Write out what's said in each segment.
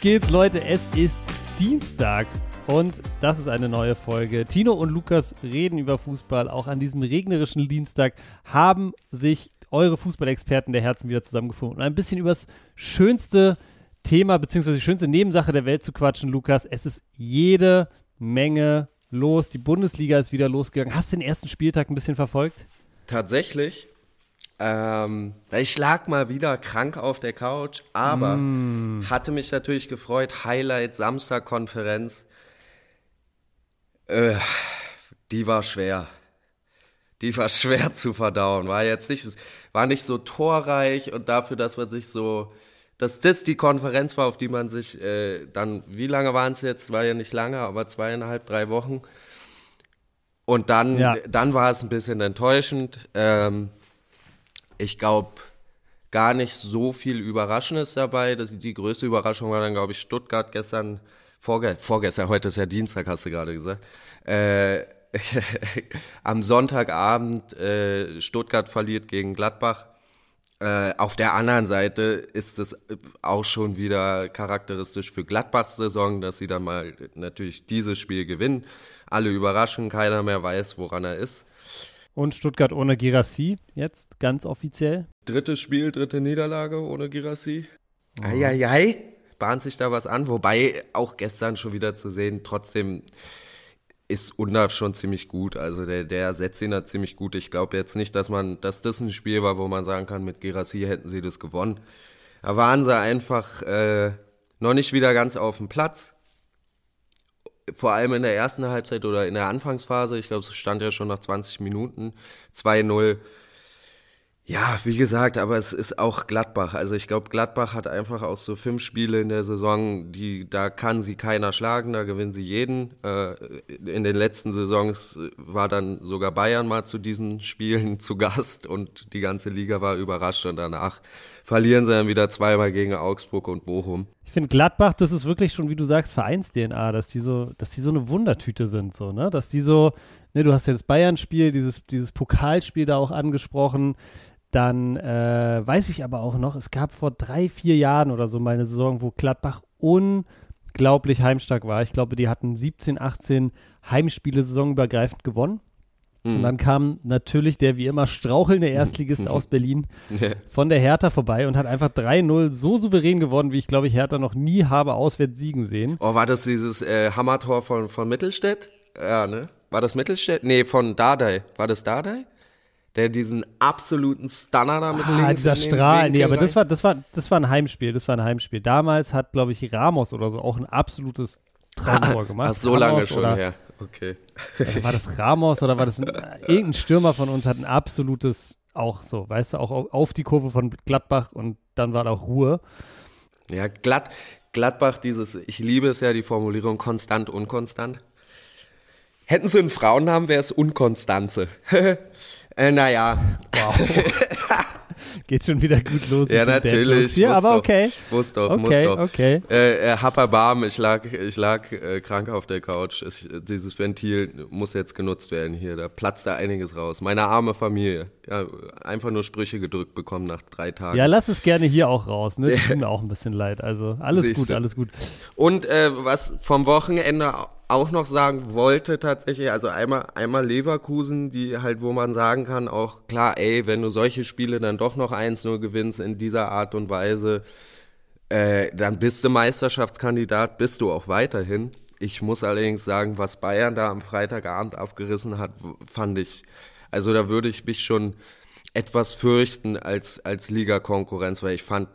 Auf geht's, Leute. Es ist Dienstag und das ist eine neue Folge. Tino und Lukas reden über Fußball. Auch an diesem regnerischen Dienstag haben sich eure Fußballexperten der Herzen wieder zusammengefunden und ein bisschen über das schönste Thema bzw. die schönste Nebensache der Welt zu quatschen, Lukas. Es ist jede Menge los. Die Bundesliga ist wieder losgegangen. Hast du den ersten Spieltag ein bisschen verfolgt? Tatsächlich. Ähm, ich lag mal wieder krank auf der Couch, aber mm. hatte mich natürlich gefreut. Highlight Samstag-Konferenz. Äh, die war schwer. Die war schwer zu verdauen. War jetzt nicht, war nicht so torreich und dafür, dass man sich so, dass das die Konferenz war, auf die man sich äh, dann, wie lange waren es jetzt? War ja nicht lange, aber zweieinhalb, drei Wochen. Und dann, ja. dann war es ein bisschen enttäuschend. Ähm, ich glaube, gar nicht so viel Überraschendes dabei. Das, die größte Überraschung war dann, glaube ich, Stuttgart gestern, vorge vorgestern, heute ist ja Dienstag, hast du gerade gesagt. Äh, am Sonntagabend äh, Stuttgart verliert gegen Gladbach. Äh, auf der anderen Seite ist es auch schon wieder charakteristisch für Gladbachs Saison, dass sie dann mal natürlich dieses Spiel gewinnen. Alle überraschen, keiner mehr weiß, woran er ist. Und Stuttgart ohne Girassi jetzt ganz offiziell. Drittes Spiel, dritte Niederlage ohne Girassi. Oh. Eieiei, bahnt sich da was an. Wobei auch gestern schon wieder zu sehen, trotzdem ist Undaf schon ziemlich gut. Also der, der setzt ihn da ziemlich gut. Ich glaube jetzt nicht, dass man, dass das ein Spiel war, wo man sagen kann, mit Girassi hätten sie das gewonnen. Da waren sie einfach äh, noch nicht wieder ganz auf dem Platz vor allem in der ersten Halbzeit oder in der Anfangsphase, ich glaube, es stand ja schon nach 20 Minuten 2-0. Ja, wie gesagt, aber es ist auch Gladbach. Also ich glaube, Gladbach hat einfach auch so fünf Spiele in der Saison, die da kann sie keiner schlagen, da gewinnen sie jeden. Äh, in den letzten Saisons war dann sogar Bayern mal zu diesen Spielen zu Gast und die ganze Liga war überrascht und danach verlieren sie dann wieder zweimal gegen Augsburg und Bochum. Ich finde Gladbach, das ist wirklich schon, wie du sagst, Vereins-DNA, dass die so, dass die so eine Wundertüte sind, so, ne? Dass die so, ne, du hast ja das Bayern-Spiel, dieses, dieses Pokalspiel da auch angesprochen. Dann äh, weiß ich aber auch noch, es gab vor drei, vier Jahren oder so mal eine Saison, wo Gladbach unglaublich heimstark war. Ich glaube, die hatten 17, 18 Heimspiele saisonübergreifend gewonnen. Mhm. Und dann kam natürlich der wie immer strauchelnde Erstligist aus Berlin von der Hertha vorbei und hat einfach 3-0 so souverän gewonnen, wie ich glaube ich Hertha noch nie habe auswärts siegen sehen. Oh, war das dieses äh, Hammertor von, von Mittelstädt? Ja, ne? War das Mittelstädt? Nee, von Dardai. War das Dardai? Der diesen absoluten Stunner da mit ah, links dieser Strahl, nee, aber das war, das war, das war ein Heimspiel, das war ein Heimspiel. Damals hat, glaube ich, Ramos oder so auch ein absolutes Traumtor gemacht. Ach, so Ramos lange schon oder, her. Okay. war das Ramos oder war das ein, irgendein Stürmer von uns hat ein absolutes auch so, weißt du, auch auf die Kurve von Gladbach und dann war da auch Ruhe. Ja, Glad, Gladbach, dieses, ich liebe es ja, die Formulierung konstant, unkonstant. Hätten sie einen Frauennamen, wäre es Unkonstanze. Äh, naja. Wow. Geht schon wieder gut los. Ja, natürlich. Hier, aber okay. Muss doch, okay, muss doch. Okay, äh, äh, Happerbarm, ich lag, ich lag äh, krank auf der Couch. Ich, dieses Ventil muss jetzt genutzt werden hier. Da platzt da einiges raus. Meine arme Familie. Ja, einfach nur Sprüche gedrückt bekommen nach drei Tagen. Ja, lass es gerne hier auch raus. Ne? Tut mir auch ein bisschen leid. Also alles Siehste. gut, alles gut. Und äh, was vom Wochenende auch noch sagen wollte tatsächlich, also einmal, einmal Leverkusen, die halt, wo man sagen kann, auch klar, ey, wenn du solche Spiele dann doch noch 1-0 gewinnst in dieser Art und Weise, äh, dann bist du Meisterschaftskandidat, bist du auch weiterhin. Ich muss allerdings sagen, was Bayern da am Freitagabend abgerissen hat, fand ich, also da würde ich mich schon etwas fürchten als, als Liga-Konkurrenz, weil ich fand,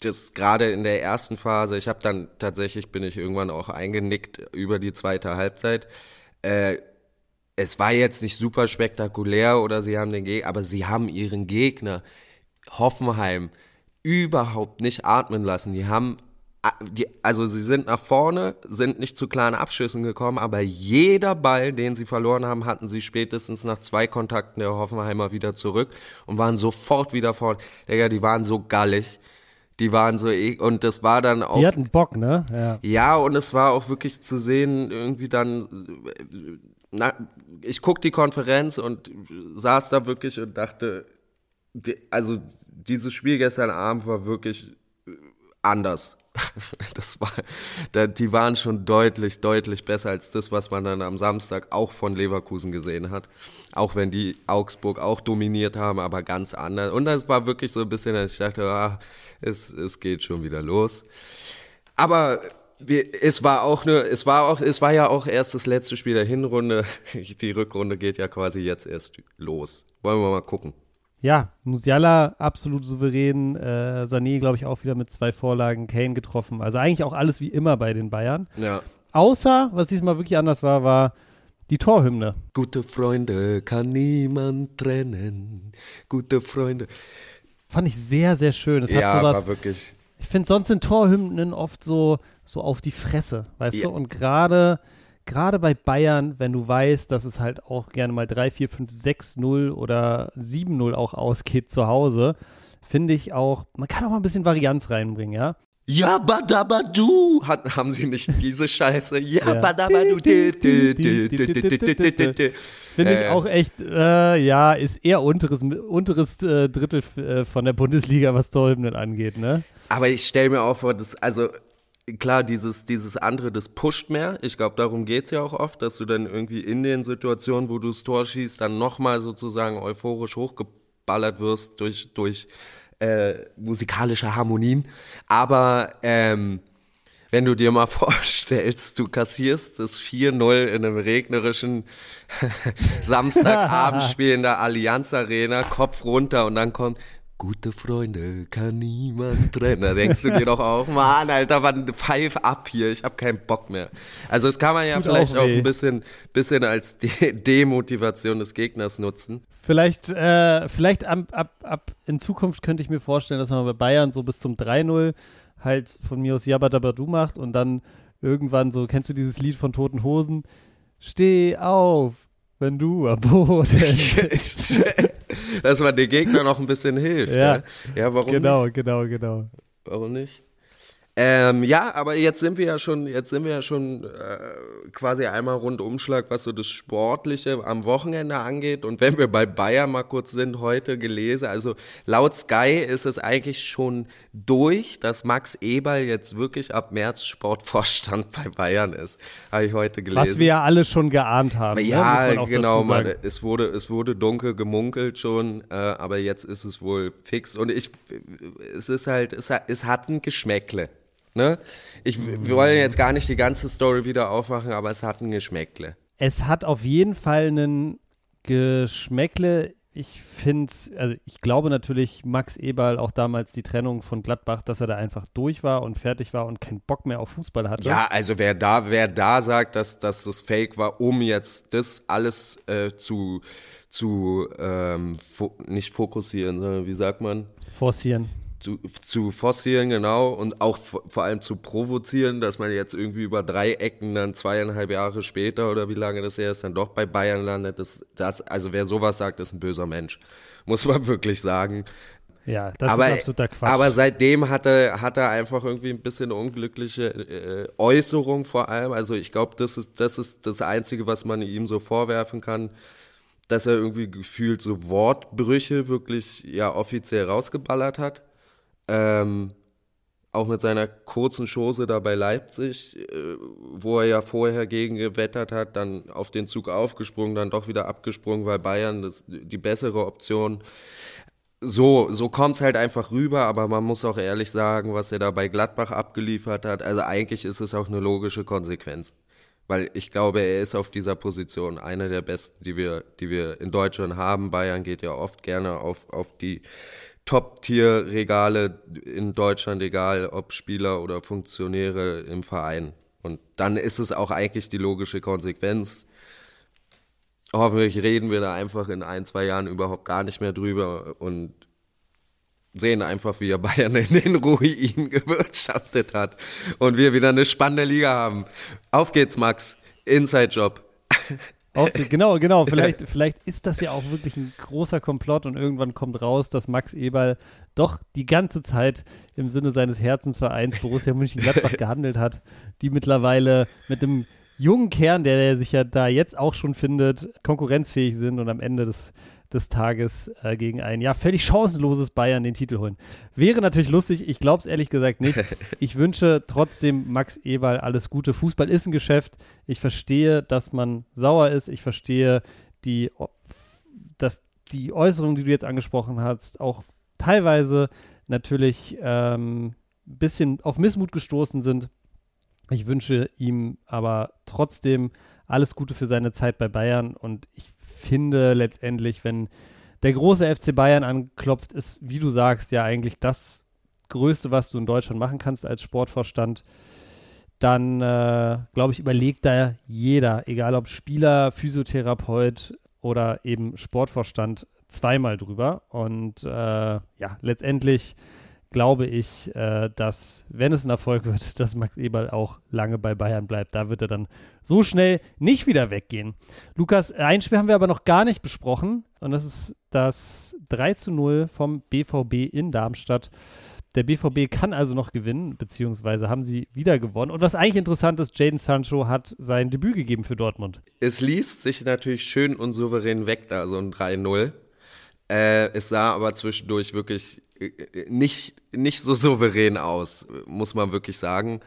das gerade in der ersten Phase, ich habe dann tatsächlich, bin ich irgendwann auch eingenickt über die zweite Halbzeit. Äh, es war jetzt nicht super spektakulär oder sie haben den Gegner, aber sie haben ihren Gegner Hoffenheim überhaupt nicht atmen lassen. Die haben, die, also sie sind nach vorne, sind nicht zu klaren Abschüssen gekommen, aber jeder Ball, den sie verloren haben, hatten sie spätestens nach zwei Kontakten der Hoffenheimer wieder zurück und waren sofort wieder vorne. Digga, die waren so gallig. Die waren so, e und das war dann auch. Die hatten Bock, ne? Ja. ja, und es war auch wirklich zu sehen, irgendwie dann, na, ich guck die Konferenz und saß da wirklich und dachte, also dieses Spiel gestern Abend war wirklich anders. Das war, die waren schon deutlich, deutlich besser als das, was man dann am Samstag auch von Leverkusen gesehen hat. Auch wenn die Augsburg auch dominiert haben, aber ganz anders. Und das war wirklich so ein bisschen, dass ich dachte, ah, es, es geht schon wieder los. Aber es war auch nur, es war auch, es war ja auch erst das letzte Spiel der Hinrunde. Die Rückrunde geht ja quasi jetzt erst los. Wollen wir mal gucken. Ja, Musiala absolut souverän. Äh, Sané, glaube ich, auch wieder mit zwei Vorlagen. Kane getroffen. Also eigentlich auch alles wie immer bei den Bayern. Ja. Außer, was diesmal wirklich anders war, war die Torhymne. Gute Freunde kann niemand trennen. Gute Freunde. Fand ich sehr, sehr schön. Es ja, hat sowas, war wirklich. Ich finde, sonst sind Torhymnen oft so, so auf die Fresse, weißt Ja. du? Und gerade gerade bei Bayern, wenn du weißt, dass es halt auch gerne mal 3, 4, 5, 6, 0 oder 7, 0 auch ausgeht zu Hause, finde ich auch, man kann auch mal ein bisschen Varianz reinbringen, ja? Ja, badabadu! Hat, haben sie nicht diese Scheiße? Ja, ja. badabadu! Finde ich auch echt, äh, ja, ist eher unteres, unteres äh, Drittel äh, von der Bundesliga, was Torhymnen angeht, ne? Aber ich stelle mir auch vor, dass, also klar, dieses, dieses andere, das pusht mehr. Ich glaube, darum geht's ja auch oft, dass du dann irgendwie in den Situationen, wo du das Tor schießt, dann nochmal sozusagen euphorisch hochgeballert wirst durch, durch äh, musikalische Harmonien. Aber ähm, wenn du dir mal vorstellst, du kassierst das 4-0 in einem regnerischen Samstagabendspiel in der Allianz Arena, Kopf runter und dann kommt Gute Freunde kann niemand trennen. Da denkst du dir doch auch, Mann, Alter, wann pfeif ab hier, ich habe keinen Bock mehr. Also das kann man ja Tut vielleicht auch auch ein bisschen, bisschen als De Demotivation des Gegners nutzen. Vielleicht, äh, vielleicht ab, ab, ab in Zukunft könnte ich mir vorstellen, dass man bei Bayern so bis zum 3-0 halt von mir aus Jabadabadu macht und dann irgendwann so, kennst du dieses Lied von Toten Hosen? Steh auf, wenn du am Boden. Dass man den Gegner noch ein bisschen hilft. Ja. Ja, ja warum Genau, genau, genau. Warum nicht? Ähm, ja, aber jetzt sind wir ja schon, jetzt sind wir ja schon äh, quasi einmal Rundumschlag, was so das Sportliche am Wochenende angeht. Und wenn wir bei Bayern mal kurz sind, heute gelesen, also laut Sky ist es eigentlich schon durch, dass Max Eberl jetzt wirklich ab März Sportvorstand bei Bayern ist. Habe ich heute gelesen. Was wir ja alle schon geahnt haben. ne? Ja, auch genau, man, es wurde, es wurde dunkel gemunkelt schon, äh, aber jetzt ist es wohl fix. Und ich, es ist halt, es hat, es hat ein Geschmäckle. Ne? Ich, wir wollen jetzt gar nicht die ganze Story wieder aufmachen, aber es hat ein Geschmäckle. Es hat auf jeden Fall einen Geschmäckle. Ich finde, also ich glaube natürlich, Max Eberl auch damals die Trennung von Gladbach, dass er da einfach durch war und fertig war und keinen Bock mehr auf Fußball hatte. Ja, also wer da, wer da sagt, dass, dass das Fake war, um jetzt das alles äh, zu, zu ähm, fo nicht fokussieren, sondern wie sagt man? Forcieren. Zu, zu forcieren, genau, und auch vor allem zu provozieren, dass man jetzt irgendwie über drei Ecken dann zweieinhalb Jahre später oder wie lange das her ist, dann doch bei Bayern landet. Das, das, also wer sowas sagt, ist ein böser Mensch. Muss man wirklich sagen. Ja, das aber, ist absoluter Quatsch. aber seitdem hat er, hat er einfach irgendwie ein bisschen unglückliche äh, Äußerung vor allem. Also ich glaube, das ist, das ist das Einzige, was man ihm so vorwerfen kann, dass er irgendwie gefühlt so Wortbrüche wirklich ja offiziell rausgeballert hat. Ähm, auch mit seiner kurzen Chose da bei Leipzig, äh, wo er ja vorher gegen gewettert hat, dann auf den Zug aufgesprungen, dann doch wieder abgesprungen, weil Bayern das, die bessere Option. So, so kommt's halt einfach rüber, aber man muss auch ehrlich sagen, was er da bei Gladbach abgeliefert hat, also eigentlich ist es auch eine logische Konsequenz. Weil ich glaube, er ist auf dieser Position einer der besten, die wir, die wir in Deutschland haben. Bayern geht ja oft gerne auf, auf die Top-Tier-Regale in Deutschland, egal ob Spieler oder Funktionäre im Verein. Und dann ist es auch eigentlich die logische Konsequenz. Hoffentlich reden wir da einfach in ein, zwei Jahren überhaupt gar nicht mehr drüber und sehen einfach, wie er Bayern in den Ruin gewirtschaftet hat und wir wieder eine spannende Liga haben. Auf geht's, Max. Inside-Job. Aufsehen. Genau, genau. Vielleicht, vielleicht ist das ja auch wirklich ein großer Komplott und irgendwann kommt raus, dass Max Eberl doch die ganze Zeit im Sinne seines Herzensvereins Borussia Mönchengladbach gehandelt hat, die mittlerweile mit dem jungen Kern, der sich ja da jetzt auch schon findet, konkurrenzfähig sind und am Ende des des Tages äh, gegen ein ja völlig chancenloses Bayern den Titel holen. Wäre natürlich lustig, ich glaube es ehrlich gesagt nicht. Ich wünsche trotzdem Max Eberl alles Gute. Fußball ist ein Geschäft. Ich verstehe, dass man sauer ist. Ich verstehe die, dass die Äußerungen, die du jetzt angesprochen hast, auch teilweise natürlich ein ähm, bisschen auf Missmut gestoßen sind. Ich wünsche ihm aber trotzdem alles Gute für seine Zeit bei Bayern und ich finde letztendlich, wenn der große FC Bayern anklopft, ist, wie du sagst, ja eigentlich das Größte, was du in Deutschland machen kannst als Sportvorstand. Dann, äh, glaube ich, überlegt da jeder, egal ob Spieler, Physiotherapeut oder eben Sportvorstand, zweimal drüber. Und äh, ja, letztendlich glaube ich, äh, dass, wenn es ein Erfolg wird, dass Max Eberl auch lange bei Bayern bleibt. Da wird er dann so schnell nicht wieder weggehen. Lukas, ein Spiel haben wir aber noch gar nicht besprochen und das ist das 3 zu 0 vom BVB in Darmstadt. Der BVB kann also noch gewinnen, beziehungsweise haben sie wieder gewonnen. Und was eigentlich interessant ist, Jaden Sancho hat sein Debüt gegeben für Dortmund. Es liest sich natürlich schön und souverän weg, da so ein 3-0. Äh, es sah aber zwischendurch wirklich nicht, nicht so souverän aus, muss man wirklich sagen.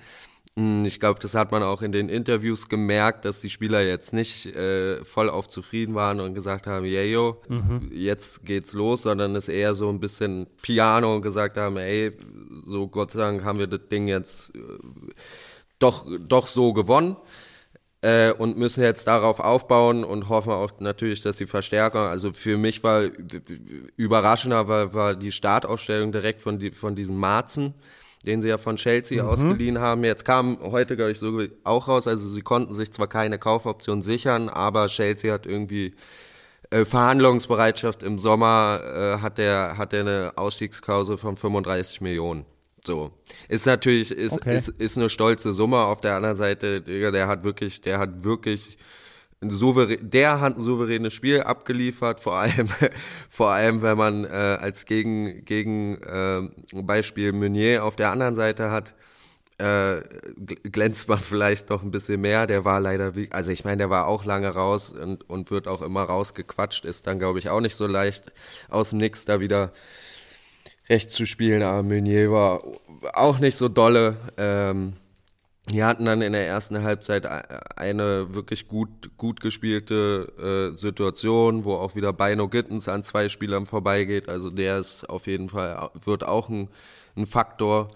Hm, ich glaube, das hat man auch in den Interviews gemerkt, dass die Spieler jetzt nicht äh, voll auf zufrieden waren und gesagt haben, yeah, yo, mhm. jetzt geht's los, sondern es eher so ein bisschen Piano und gesagt haben, ey, so Gott sei Dank haben wir das Ding jetzt äh, doch, doch so gewonnen äh, und müssen jetzt darauf aufbauen und hoffen auch natürlich, dass sie verstärken. Also für mich war überraschender war, war die Startausstellung direkt von, die, von diesen Marzen, den sie ja von Chelsea mhm. ausgeliehen haben. Jetzt kam heute, glaube ich, so auch raus, also sie konnten sich zwar keine Kaufoption sichern, aber Chelsea hat irgendwie äh, Verhandlungsbereitschaft im Sommer, äh, hat der hat der eine Ausstiegsklausel von 35 Millionen. So. Ist natürlich, ist, okay. ist, ist eine stolze Summe. Auf der anderen Seite, Digga, der hat wirklich, der hat wirklich ein souverän, der hat ein souveränes Spiel abgeliefert, vor allem, vor allem, wenn man äh, als Gegen, Gegen äh, Beispiel Meunier auf der anderen Seite hat, äh, glänzt man vielleicht noch ein bisschen mehr. Der war leider, wie, also ich meine, der war auch lange raus und, und wird auch immer rausgequatscht, ist dann, glaube ich, auch nicht so leicht aus dem Nix da wieder rechts zu spielen, aber Meunier war auch nicht so dolle. Ähm, die hatten dann in der ersten Halbzeit eine wirklich gut, gut gespielte äh, Situation, wo auch wieder Bino Gittens an zwei Spielern vorbeigeht. Also der ist auf jeden Fall, wird auch ein, ein Faktor.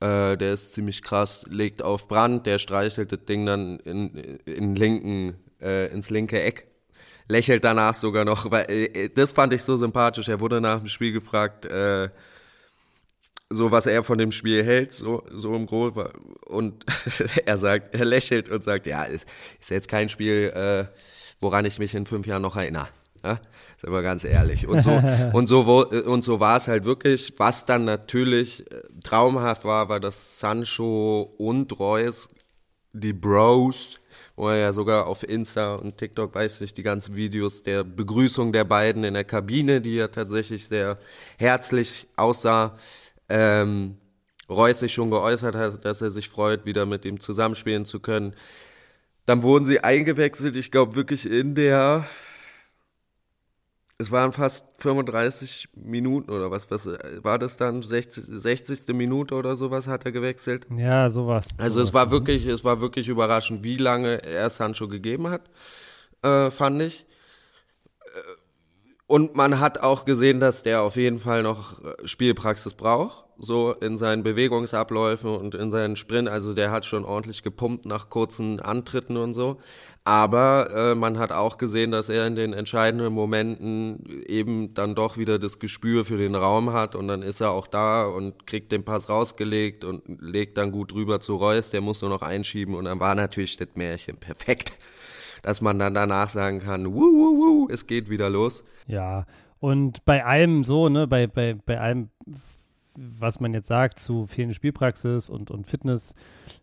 Äh, der ist ziemlich krass, legt auf Brand, der streichelt das Ding dann in, in linken, äh, ins linke Eck lächelt danach sogar noch, weil äh, das fand ich so sympathisch. Er wurde nach dem Spiel gefragt, äh, so was er von dem Spiel hält, so, so im Großen. Und er sagt, er lächelt und sagt, ja, ist, ist jetzt kein Spiel, äh, woran ich mich in fünf Jahren noch erinnere. Ja? Ist aber ganz ehrlich. Und so, und so, und so war es halt wirklich. Was dann natürlich äh, traumhaft war, war, dass Sancho und Reus, die Bros, wo er ja sogar auf Insta und TikTok, weiß ich, die ganzen Videos der Begrüßung der beiden in der Kabine, die ja tatsächlich sehr herzlich aussah, ähm, Reus sich schon geäußert hat, dass er sich freut, wieder mit ihm zusammenspielen zu können. Dann wurden sie eingewechselt, ich glaube wirklich in der, es waren fast 35 Minuten oder was, was war das dann? 60, 60. Minute oder sowas hat er gewechselt? Ja, sowas. Also sowas, es war wirklich, es war wirklich überraschend, wie lange er Sancho gegeben hat, äh, fand ich. Und man hat auch gesehen, dass der auf jeden Fall noch äh, Spielpraxis braucht, so in seinen Bewegungsabläufen und in seinen Sprint. Also der hat schon ordentlich gepumpt nach kurzen Antritten und so. Aber äh, man hat auch gesehen, dass er in den entscheidenden Momenten eben dann doch wieder das Gespür für den Raum hat und dann ist er auch da und kriegt den Pass rausgelegt und legt dann gut rüber zu Reus. Der muss nur noch einschieben und dann war natürlich das Märchen perfekt dass man dann danach sagen kann, wuh, wuh, wuh, es geht wieder los. Ja, und bei allem so, ne, bei, bei, bei allem, was man jetzt sagt zu fehlender Spielpraxis und, und Fitness,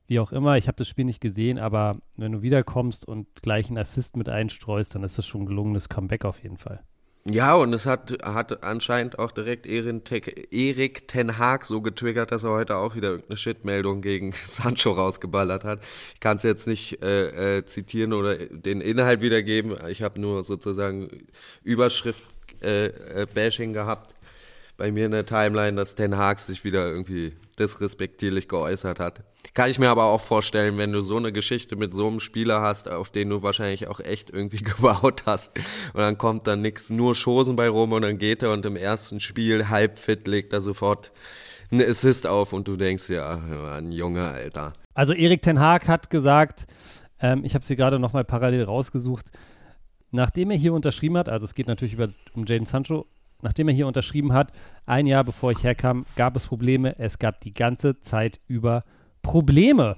wie auch immer, ich habe das Spiel nicht gesehen, aber wenn du wiederkommst und gleich einen Assist mit einstreust, dann ist das schon ein gelungenes Comeback auf jeden Fall. Ja, und es hat, hat anscheinend auch direkt Erik Ten Haag so getriggert, dass er heute auch wieder irgendeine Shitmeldung gegen Sancho rausgeballert hat. Ich kann es jetzt nicht äh, äh, zitieren oder den Inhalt wiedergeben. Ich habe nur sozusagen Überschrift Trainer-Bashing äh, gehabt bei mir in der Timeline, dass Ten Hag sich wieder irgendwie disrespektierlich geäußert hat. Kann ich mir aber auch vorstellen, wenn du so eine Geschichte mit so einem Spieler hast, auf den du wahrscheinlich auch echt irgendwie gebaut hast und dann kommt dann nix, nur Chosen bei rum und dann geht er und im ersten Spiel halb fit legt er sofort einen Assist auf und du denkst ja, ein Junge, Alter. Also Erik Ten Haag hat gesagt, ähm, ich habe sie gerade nochmal parallel rausgesucht, nachdem er hier unterschrieben hat, also es geht natürlich über, um Jaden Sancho, nachdem er hier unterschrieben hat, ein Jahr bevor ich herkam, gab es Probleme. Es gab die ganze Zeit über Probleme.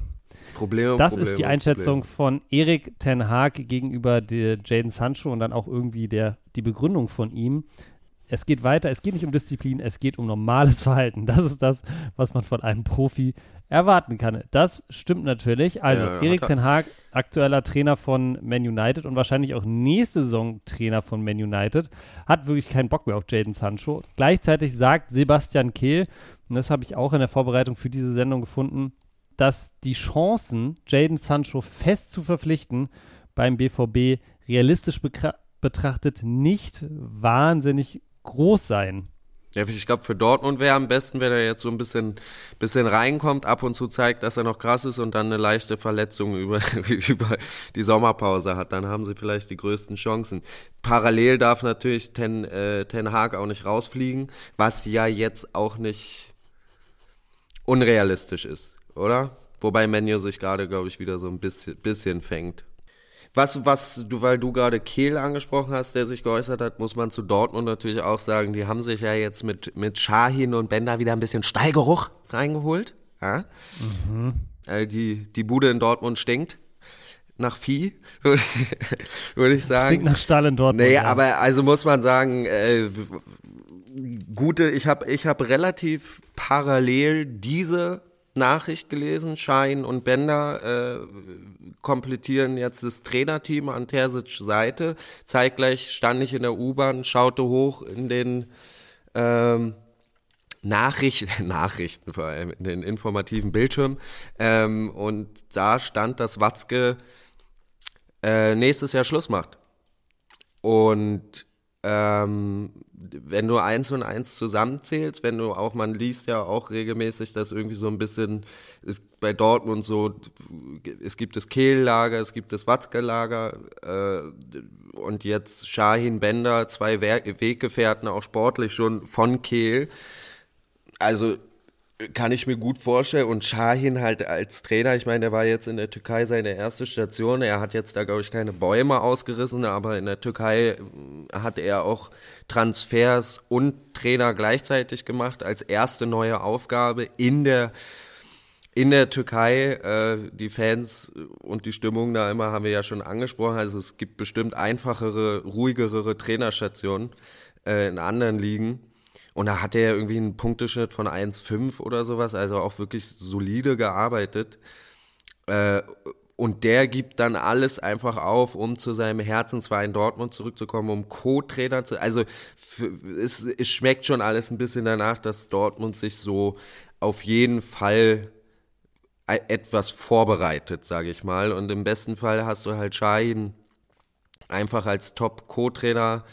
Probleme. Das Probleme, ist die Einschätzung Probleme. von Erik Ten Haag gegenüber Jaden Sancho und dann auch irgendwie der, die Begründung von ihm. Es geht weiter, es geht nicht um Disziplin, es geht um normales Verhalten. Das ist das, was man von einem Profi erwarten kann. Das stimmt natürlich. Also, ja, Erik Ten Haag, aktueller Trainer von Man United und wahrscheinlich auch nächste Saison Trainer von Man United, hat wirklich keinen Bock mehr auf Jaden Sancho. Gleichzeitig sagt Sebastian Kehl, und das habe ich auch in der Vorbereitung für diese Sendung gefunden, dass die Chancen, Jaden Sancho fest zu verpflichten, beim BVB realistisch betrachtet nicht wahnsinnig groß seien. Ja, ich glaube, für Dortmund wäre am besten, wenn er jetzt so ein bisschen, bisschen reinkommt, ab und zu zeigt, dass er noch krass ist und dann eine leichte Verletzung über, über die Sommerpause hat. Dann haben sie vielleicht die größten Chancen. Parallel darf natürlich Ten, äh, Ten Hag auch nicht rausfliegen, was ja jetzt auch nicht unrealistisch ist, oder? Wobei Menu sich gerade, glaube ich, wieder so ein bisschen, bisschen fängt. Was, was du, weil du gerade Kehl angesprochen hast, der sich geäußert hat, muss man zu Dortmund natürlich auch sagen, die haben sich ja jetzt mit, mit Shahin und Bender wieder ein bisschen Stallgeruch reingeholt. Ja? Mhm. Also die, die Bude in Dortmund stinkt nach Vieh, würde ich sagen. Stinkt nach Stall in Dortmund. Nee, ja. aber also muss man sagen, äh, gute, ich habe ich hab relativ parallel diese Nachricht gelesen, Schein und Bender äh, komplettieren jetzt das Trainerteam an Terzic Seite. Zeitgleich stand ich in der U-Bahn, schaute hoch in den ähm, Nachricht, Nachrichten vor allem, in den informativen Bildschirm ähm, und da stand, dass Watzke äh, nächstes Jahr Schluss macht. Und ähm, wenn du eins und eins zusammenzählst, wenn du auch, man liest ja auch regelmäßig, dass irgendwie so ein bisschen ist bei Dortmund so, es gibt das Kehllager, es gibt das Watzke-Lager äh, und jetzt Shahin Bender, zwei Weggefährten, auch sportlich schon von Kehl. Also kann ich mir gut vorstellen. Und Shahin halt als Trainer, ich meine, der war jetzt in der Türkei seine erste Station. Er hat jetzt da, glaube ich, keine Bäume ausgerissen, aber in der Türkei äh, hat er auch Transfers und Trainer gleichzeitig gemacht als erste neue Aufgabe in der in der Türkei, äh, die Fans und die Stimmung da immer haben wir ja schon angesprochen. Also es gibt bestimmt einfachere, ruhigere Trainerstationen äh, in anderen Ligen. Und da hat er irgendwie einen Punkteschnitt von 1,5 oder sowas, also auch wirklich solide gearbeitet. Äh, und der gibt dann alles einfach auf, um zu seinem Herzensverein Dortmund zurückzukommen, um Co-Trainer zu. Also es, es schmeckt schon alles ein bisschen danach, dass Dortmund sich so auf jeden Fall e, etwas vorbereitet, sage ich mal. Und im besten Fall hast du halt Schein einfach als Top-Co-Trainer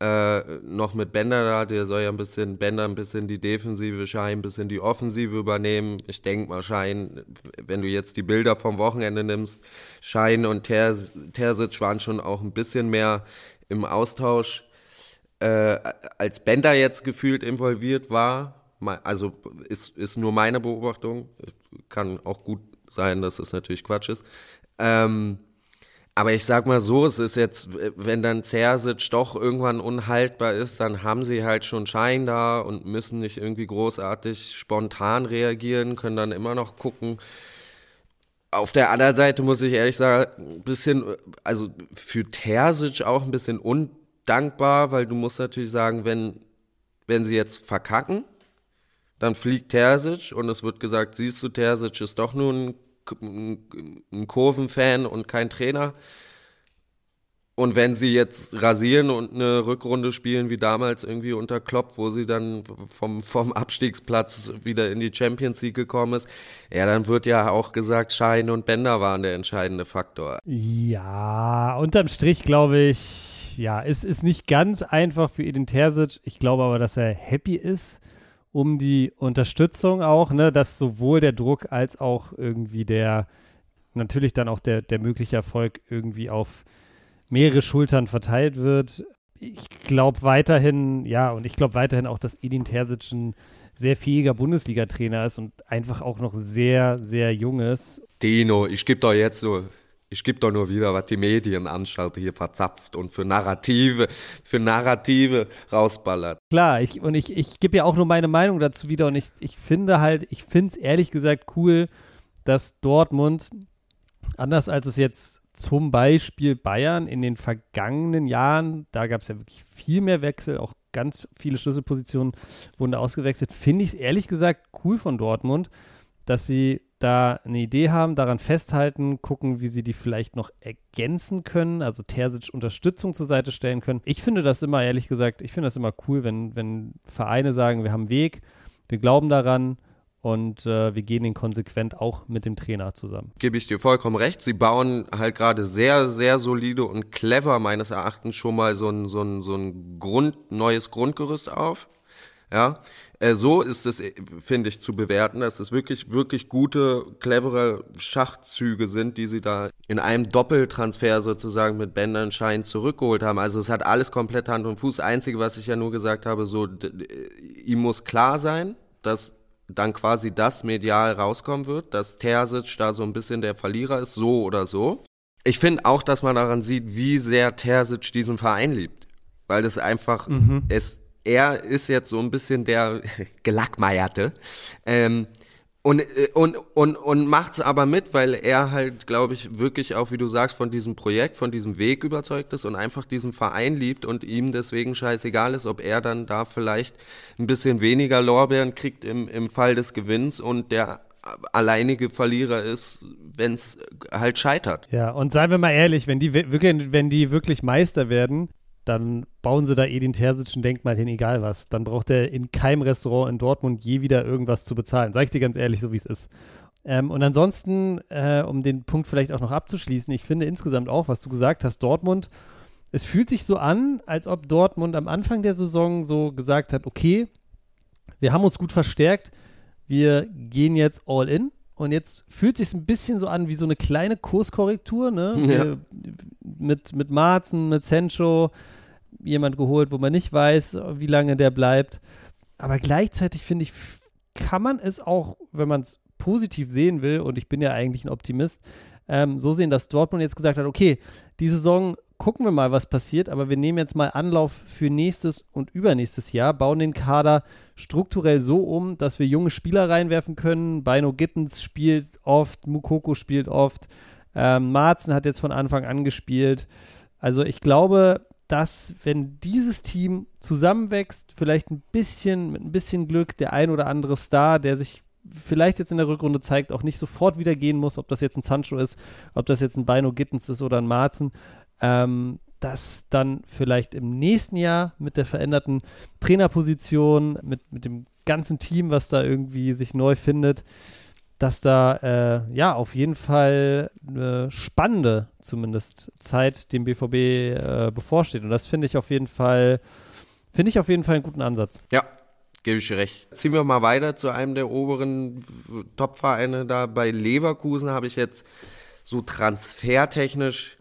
äh, noch mit Bender da, der soll ja ein bisschen, Bender ein bisschen die Defensive, Schein ein bisschen die Offensive übernehmen. Ich denke mal, Schein, wenn du jetzt die Bilder vom Wochenende nimmst, Schein und Ter Terzic waren schon auch ein bisschen mehr im Austausch, äh, als Bender jetzt gefühlt involviert war. Also ist, ist nur meine Beobachtung. Kann auch gut sein, dass das natürlich Quatsch ist. Ähm, aber ich sag mal so, es ist jetzt, wenn dann Zersic doch irgendwann unhaltbar ist, dann haben sie halt schon Schein da und müssen nicht irgendwie großartig spontan reagieren, können dann immer noch gucken. Auf der anderen Seite muss ich ehrlich sagen, ein bisschen, also für Terzic auch ein bisschen undankbar, weil du musst natürlich sagen, wenn, wenn sie jetzt verkacken, dann fliegt Terzic und es wird gesagt, siehst du, Terzic ist doch nur ein ein Kurvenfan und kein Trainer. Und wenn sie jetzt rasieren und eine Rückrunde spielen wie damals irgendwie unter Klopp, wo sie dann vom, vom Abstiegsplatz wieder in die Champions League gekommen ist, ja, dann wird ja auch gesagt, Schein und Bänder waren der entscheidende Faktor. Ja, unterm Strich glaube ich, ja, es ist nicht ganz einfach für Edin Terzic. Ich glaube aber, dass er happy ist um die Unterstützung auch, ne, dass sowohl der Druck als auch irgendwie der, natürlich dann auch der, der mögliche Erfolg irgendwie auf mehrere Schultern verteilt wird. Ich glaube weiterhin, ja, und ich glaube weiterhin auch, dass Edin Terzic ein sehr fähiger Bundesliga-Trainer ist und einfach auch noch sehr, sehr jung ist. Dino, ich gebe doch jetzt nur ich gebe doch nur wieder, was die Medienanstalt hier verzapft und für Narrative, für Narrative rausballert. Klar, ich, und ich, ich gebe ja auch nur meine Meinung dazu wieder und ich, ich finde halt, ich finde es ehrlich gesagt cool, dass Dortmund, anders als es jetzt zum Beispiel Bayern in den vergangenen Jahren, da gab es ja wirklich viel mehr Wechsel, auch ganz viele Schlüsselpositionen wurden ausgewechselt, finde ich es ehrlich gesagt cool von Dortmund, dass sie da eine Idee haben, daran festhalten, gucken, wie sie die vielleicht noch ergänzen können, also Terzic Unterstützung zur Seite stellen können. Ich finde das immer, ehrlich gesagt, ich finde das immer cool, wenn, wenn Vereine sagen, wir haben einen Weg, wir glauben daran und äh, wir gehen den konsequent auch mit dem Trainer zusammen. Gebe ich dir vollkommen recht. Sie bauen halt gerade sehr, sehr solide und clever meines Erachtens schon mal so ein, so ein, so ein Grund, neues Grundgerüst auf. Ja, äh, so ist es, äh, finde ich, zu bewerten, dass es wirklich, wirklich gute, clevere Schachzüge sind, die sie da in einem Doppeltransfer sozusagen mit Bändern Schein zurückgeholt haben. Also es hat alles komplett Hand und Fuß. Einzige, was ich ja nur gesagt habe, so, ihm muss klar sein, dass dann quasi das medial rauskommen wird, dass Terzic da so ein bisschen der Verlierer ist, so oder so. Ich finde auch, dass man daran sieht, wie sehr Terzic diesen Verein liebt. Weil das einfach, mhm. es er ist jetzt so ein bisschen der Gelackmeierte. Ähm, und, äh, und, und, und macht's aber mit, weil er halt, glaube ich, wirklich auch, wie du sagst, von diesem Projekt, von diesem Weg überzeugt ist und einfach diesen Verein liebt und ihm deswegen scheißegal ist, ob er dann da vielleicht ein bisschen weniger Lorbeeren kriegt im, im Fall des Gewinns und der alleinige Verlierer ist, wenn es halt scheitert. Ja, und seien wir mal ehrlich, wenn die wirklich, wenn die wirklich Meister werden, dann bauen sie da Edin Terzic ein Denkmal hin, egal was. Dann braucht er in keinem Restaurant in Dortmund je wieder irgendwas zu bezahlen. Sag ich dir ganz ehrlich, so wie es ist. Ähm, und ansonsten, äh, um den Punkt vielleicht auch noch abzuschließen, ich finde insgesamt auch, was du gesagt hast, Dortmund, es fühlt sich so an, als ob Dortmund am Anfang der Saison so gesagt hat, okay, wir haben uns gut verstärkt, wir gehen jetzt all in. Und jetzt fühlt sich ein bisschen so an wie so eine kleine Kurskorrektur, ne? Ja. Mit, mit Marzen, mit Sancho, jemand geholt, wo man nicht weiß, wie lange der bleibt. Aber gleichzeitig finde ich, kann man es auch, wenn man es positiv sehen will, und ich bin ja eigentlich ein Optimist, ähm, so sehen, dass Dortmund jetzt gesagt hat, okay, die Saison gucken wir mal, was passiert, aber wir nehmen jetzt mal Anlauf für nächstes und übernächstes Jahr, bauen den Kader strukturell so um, dass wir junge Spieler reinwerfen können. Bino Gittens spielt oft, Mukoko spielt oft, ähm, Marzen hat jetzt von Anfang an gespielt. Also ich glaube, dass wenn dieses Team zusammenwächst, vielleicht ein bisschen, mit ein bisschen Glück, der ein oder andere Star, der sich vielleicht jetzt in der Rückrunde zeigt, auch nicht sofort wieder gehen muss, ob das jetzt ein Sancho ist, ob das jetzt ein Bino Gittens ist oder ein Marzen, ähm, dass dann vielleicht im nächsten Jahr mit der veränderten Trainerposition, mit, mit dem ganzen Team, was da irgendwie sich neu findet, dass da äh, ja auf jeden Fall eine spannende zumindest Zeit dem BVB äh, bevorsteht. Und das finde ich auf jeden Fall, finde ich auf jeden Fall einen guten Ansatz. Ja, gebe ich dir recht. Ziehen wir mal weiter zu einem der oberen Top-Vereine da. Bei Leverkusen habe ich jetzt so transfertechnisch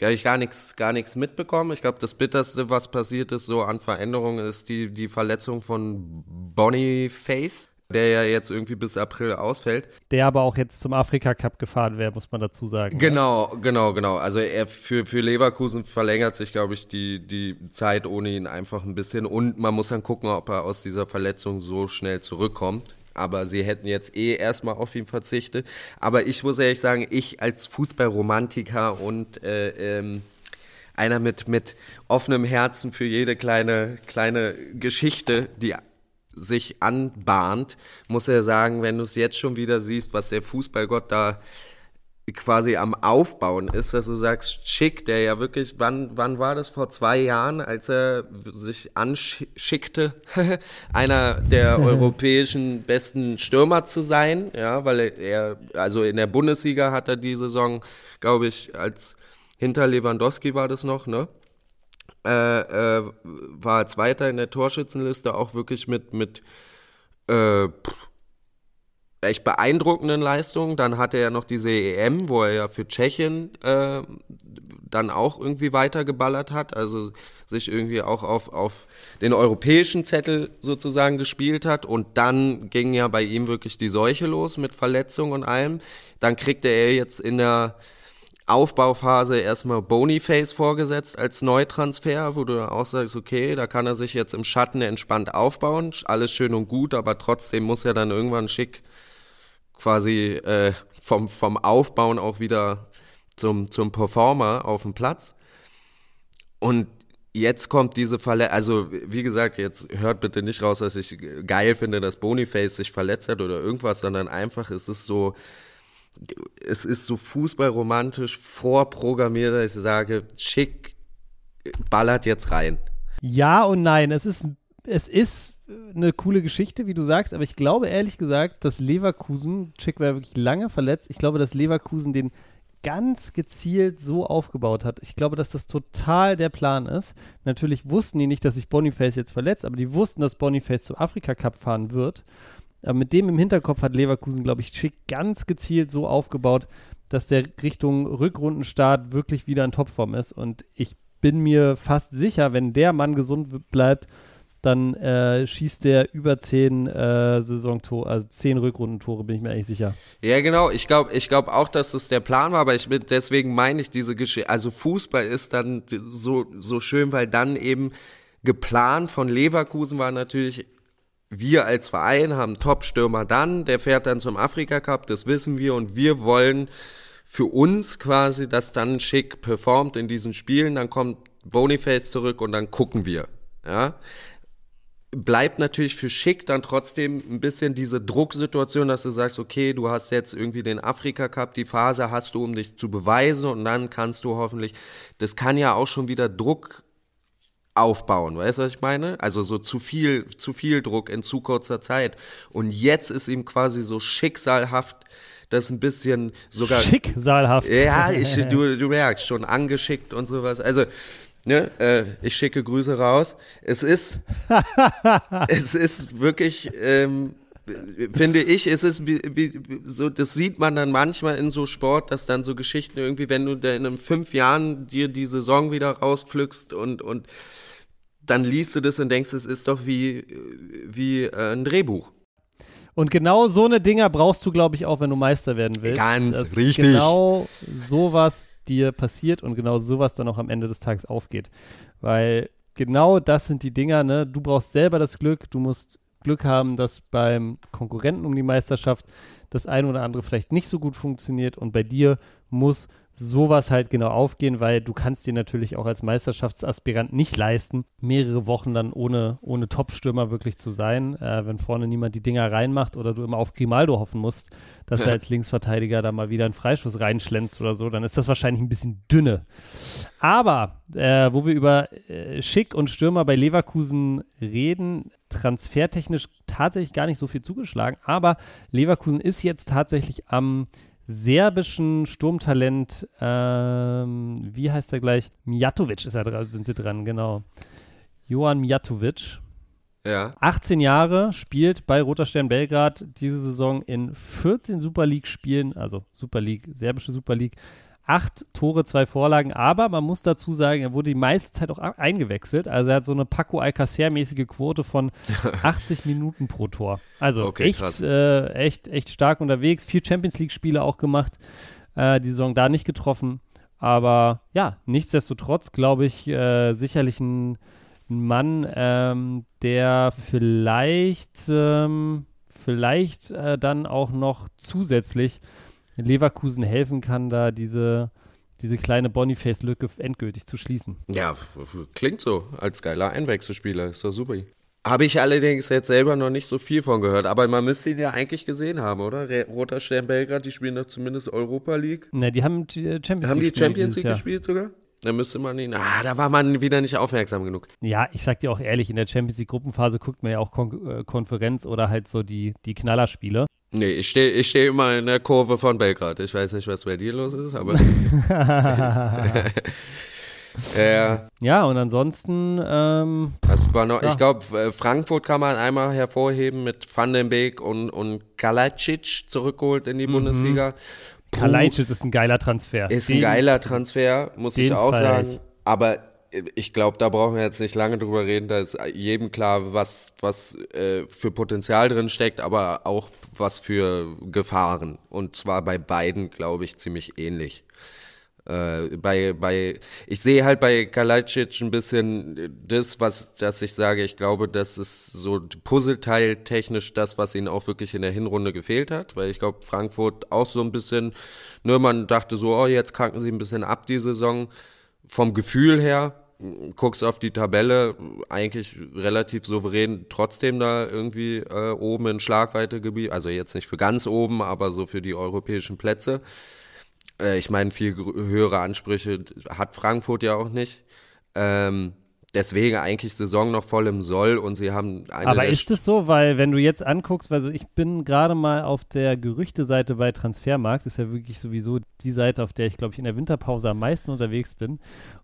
ja, ich gar nichts gar nichts mitbekommen. Ich glaube, das bitterste, was passiert ist so an Veränderungen, ist die die Verletzung von Boniface der ja jetzt irgendwie bis April ausfällt. Der aber auch jetzt zum Afrika Cup gefahren wäre, muss man dazu sagen. Genau, ja. genau, genau. Also er für, für Leverkusen verlängert sich, glaube ich, die, die Zeit ohne ihn einfach ein bisschen. Und man muss dann gucken, ob er aus dieser Verletzung so schnell zurückkommt. Aber sie hätten jetzt eh erstmal auf ihn verzichtet. Aber ich muss ehrlich sagen, ich als Fußballromantiker und äh, ähm, einer mit, mit offenem Herzen für jede kleine, kleine Geschichte, die sich anbahnt, muss er sagen, wenn du es jetzt schon wieder siehst, was der Fußballgott da quasi am Aufbauen ist, dass du sagst, Schick, der ja wirklich, wann, wann war das vor zwei Jahren, als er sich anschickte, einer der europäischen besten Stürmer zu sein, ja, weil er, also in der Bundesliga hat er die Saison, glaube ich, als hinter Lewandowski war das noch, ne? Äh, äh, war Zweiter in der Torschützenliste, auch wirklich mit, mit äh, echt beeindruckenden Leistungen. Dann hatte er noch diese EM, wo er ja für Tschechien äh, dann auch irgendwie weitergeballert hat, also sich irgendwie auch auf, auf den europäischen Zettel sozusagen gespielt hat. Und dann ging ja bei ihm wirklich die Seuche los mit Verletzungen und allem. Dann kriegte er jetzt in der Aufbauphase erstmal Boniface vorgesetzt als Neutransfer, wo du dann auch sagst, okay, da kann er sich jetzt im Schatten entspannt aufbauen, alles schön und gut, aber trotzdem muss er dann irgendwann schick quasi äh, vom, vom Aufbauen auch wieder zum, zum Performer auf dem Platz. Und jetzt kommt diese Verletzung, also wie gesagt, jetzt hört bitte nicht raus, dass ich geil finde, dass Boniface sich verletzt hat oder irgendwas, sondern einfach es ist so, es ist so fußballromantisch vorprogrammiert, dass ich sage, schick, ballert jetzt rein. Ja und nein, es ist es ist eine coole Geschichte, wie du sagst, aber ich glaube ehrlich gesagt, dass Leverkusen, Chick war wirklich lange verletzt, ich glaube, dass Leverkusen den ganz gezielt so aufgebaut hat. Ich glaube, dass das total der Plan ist. Natürlich wussten die nicht, dass sich Boniface jetzt verletzt, aber die wussten, dass Boniface zum Afrika Cup fahren wird. Aber mit dem im Hinterkopf hat Leverkusen, glaube ich, Schick ganz gezielt so aufgebaut, dass der Richtung Rückrundenstart wirklich wieder in Topform ist. Und ich bin mir fast sicher, wenn der Mann gesund bleibt, dann äh, schießt der über zehn äh, Saisontore, also zehn Rückrundentore, bin ich mir eigentlich sicher. Ja, genau. Ich glaube ich glaub auch, dass das der Plan war, aber ich bin, deswegen meine ich diese Geschichte. Also Fußball ist dann so, so schön, weil dann eben geplant von Leverkusen war natürlich, wir als Verein haben Top-Stürmer dann, der fährt dann zum Afrika Cup, das wissen wir und wir wollen für uns quasi, dass dann schick performt in diesen Spielen, dann kommt Boniface zurück und dann gucken wir. Ja, bleibt natürlich für Schick dann trotzdem ein bisschen diese Drucksituation, dass du sagst, okay, du hast jetzt irgendwie den Afrika Cup, die Phase hast du, um dich zu beweisen und dann kannst du hoffentlich, das kann ja auch schon wieder Druck aufbauen, weißt du, was ich meine? Also so zu viel, zu viel Druck in zu kurzer Zeit. Und jetzt ist ihm quasi so schicksalhaft, das ein bisschen sogar. Schicksalhaft. Ja, ich, du, du merkst schon angeschickt und sowas. Also, Ne, äh, ich schicke Grüße raus. Es ist, es ist wirklich, ähm, finde ich, es ist wie, wie, so, das sieht man dann manchmal in so Sport, dass dann so Geschichten irgendwie, wenn du da in fünf Jahren dir die Saison wieder rauspflückst und, und dann liest du das und denkst, es ist doch wie, wie äh, ein Drehbuch. Und genau so eine Dinger brauchst du, glaube ich, auch, wenn du Meister werden willst. Ganz richtig. Genau sowas dir passiert und genau sowas dann auch am Ende des Tages aufgeht. Weil genau das sind die Dinger, ne? Du brauchst selber das Glück, du musst Glück haben, dass beim Konkurrenten um die Meisterschaft das eine oder andere vielleicht nicht so gut funktioniert und bei dir muss sowas halt genau aufgehen, weil du kannst dir natürlich auch als Meisterschaftsaspirant nicht leisten, mehrere Wochen dann ohne, ohne Top-Stürmer wirklich zu sein, äh, wenn vorne niemand die Dinger reinmacht oder du immer auf Grimaldo hoffen musst, dass ja. er als Linksverteidiger da mal wieder einen Freischuss reinschlänzt oder so, dann ist das wahrscheinlich ein bisschen dünne. Aber, äh, wo wir über äh, Schick und Stürmer bei Leverkusen reden, transfertechnisch tatsächlich gar nicht so viel zugeschlagen, aber Leverkusen ist jetzt tatsächlich am serbischen Sturmtalent, ähm, wie heißt er gleich? Mijatovic ist er dran, sind sie dran, genau. Johan Mijatovic. Ja. 18 Jahre, spielt bei Roter Stern Belgrad diese Saison in 14 Super League-Spielen, also Super League, serbische Super League, acht Tore, zwei Vorlagen, aber man muss dazu sagen, er wurde die meiste Zeit auch eingewechselt. Also er hat so eine Paco Alcacer-mäßige Quote von 80 Minuten pro Tor. Also okay, echt, äh, echt, echt stark unterwegs. Vier Champions League-Spiele auch gemacht, äh, die Saison da nicht getroffen. Aber ja, nichtsdestotrotz glaube ich äh, sicherlich ein, Mann, ähm, der vielleicht, ähm, vielleicht äh, dann auch noch zusätzlich Leverkusen helfen kann, da diese, diese kleine Boniface-Lücke endgültig zu schließen. Ja, klingt so als geiler Einwechselspieler. Ist doch super. Habe ich allerdings jetzt selber noch nicht so viel von gehört, aber man müsste ihn ja eigentlich gesehen haben, oder? Roter Stern Belgrad, die spielen doch zumindest Europa League. Ne, die haben Champions League. Haben die Champions League gespielt sogar? Da müsste man ihn. Ah, da war man wieder nicht aufmerksam genug. Ja, ich sag dir auch ehrlich, in der Champions League Gruppenphase guckt man ja auch Kon äh, Konferenz oder halt so die, die Knallerspiele. Nee, ich stehe ich steh immer in der Kurve von Belgrad. Ich weiß nicht, was bei dir los ist, aber. ja. ja, und ansonsten. Ähm, das war noch, ja. ich glaube, äh, Frankfurt kann man einmal hervorheben mit Van den Beek und, und Kalacic zurückgeholt in die mhm. Bundesliga. Kalajdzic ist ein geiler Transfer. Ist den, ein geiler Transfer, muss ich auch sagen. Ich. Aber ich glaube, da brauchen wir jetzt nicht lange drüber reden. Da ist jedem klar, was, was äh, für Potenzial drin steckt, aber auch was für Gefahren. Und zwar bei beiden, glaube ich, ziemlich ähnlich. Äh, bei, bei, ich sehe halt bei Kalajdzic ein bisschen das, was, dass ich sage, ich glaube, das ist so Puzzleteil technisch das, was ihnen auch wirklich in der Hinrunde gefehlt hat, weil ich glaube, Frankfurt auch so ein bisschen, ne, man dachte so, oh, jetzt kranken sie ein bisschen ab die Saison. Vom Gefühl her, guckst auf die Tabelle, eigentlich relativ souverän trotzdem da irgendwie äh, oben in Schlagweitegebiet, also jetzt nicht für ganz oben, aber so für die europäischen Plätze. Äh, ich meine, viel höhere Ansprüche hat Frankfurt ja auch nicht. Ähm, deswegen eigentlich Saison noch voll im Soll und sie haben eine Aber ist es so, weil wenn du jetzt anguckst, also ich bin gerade mal auf der Gerüchteseite bei Transfermarkt, ist ja wirklich sowieso die Seite, auf der ich glaube ich in der Winterpause am meisten unterwegs bin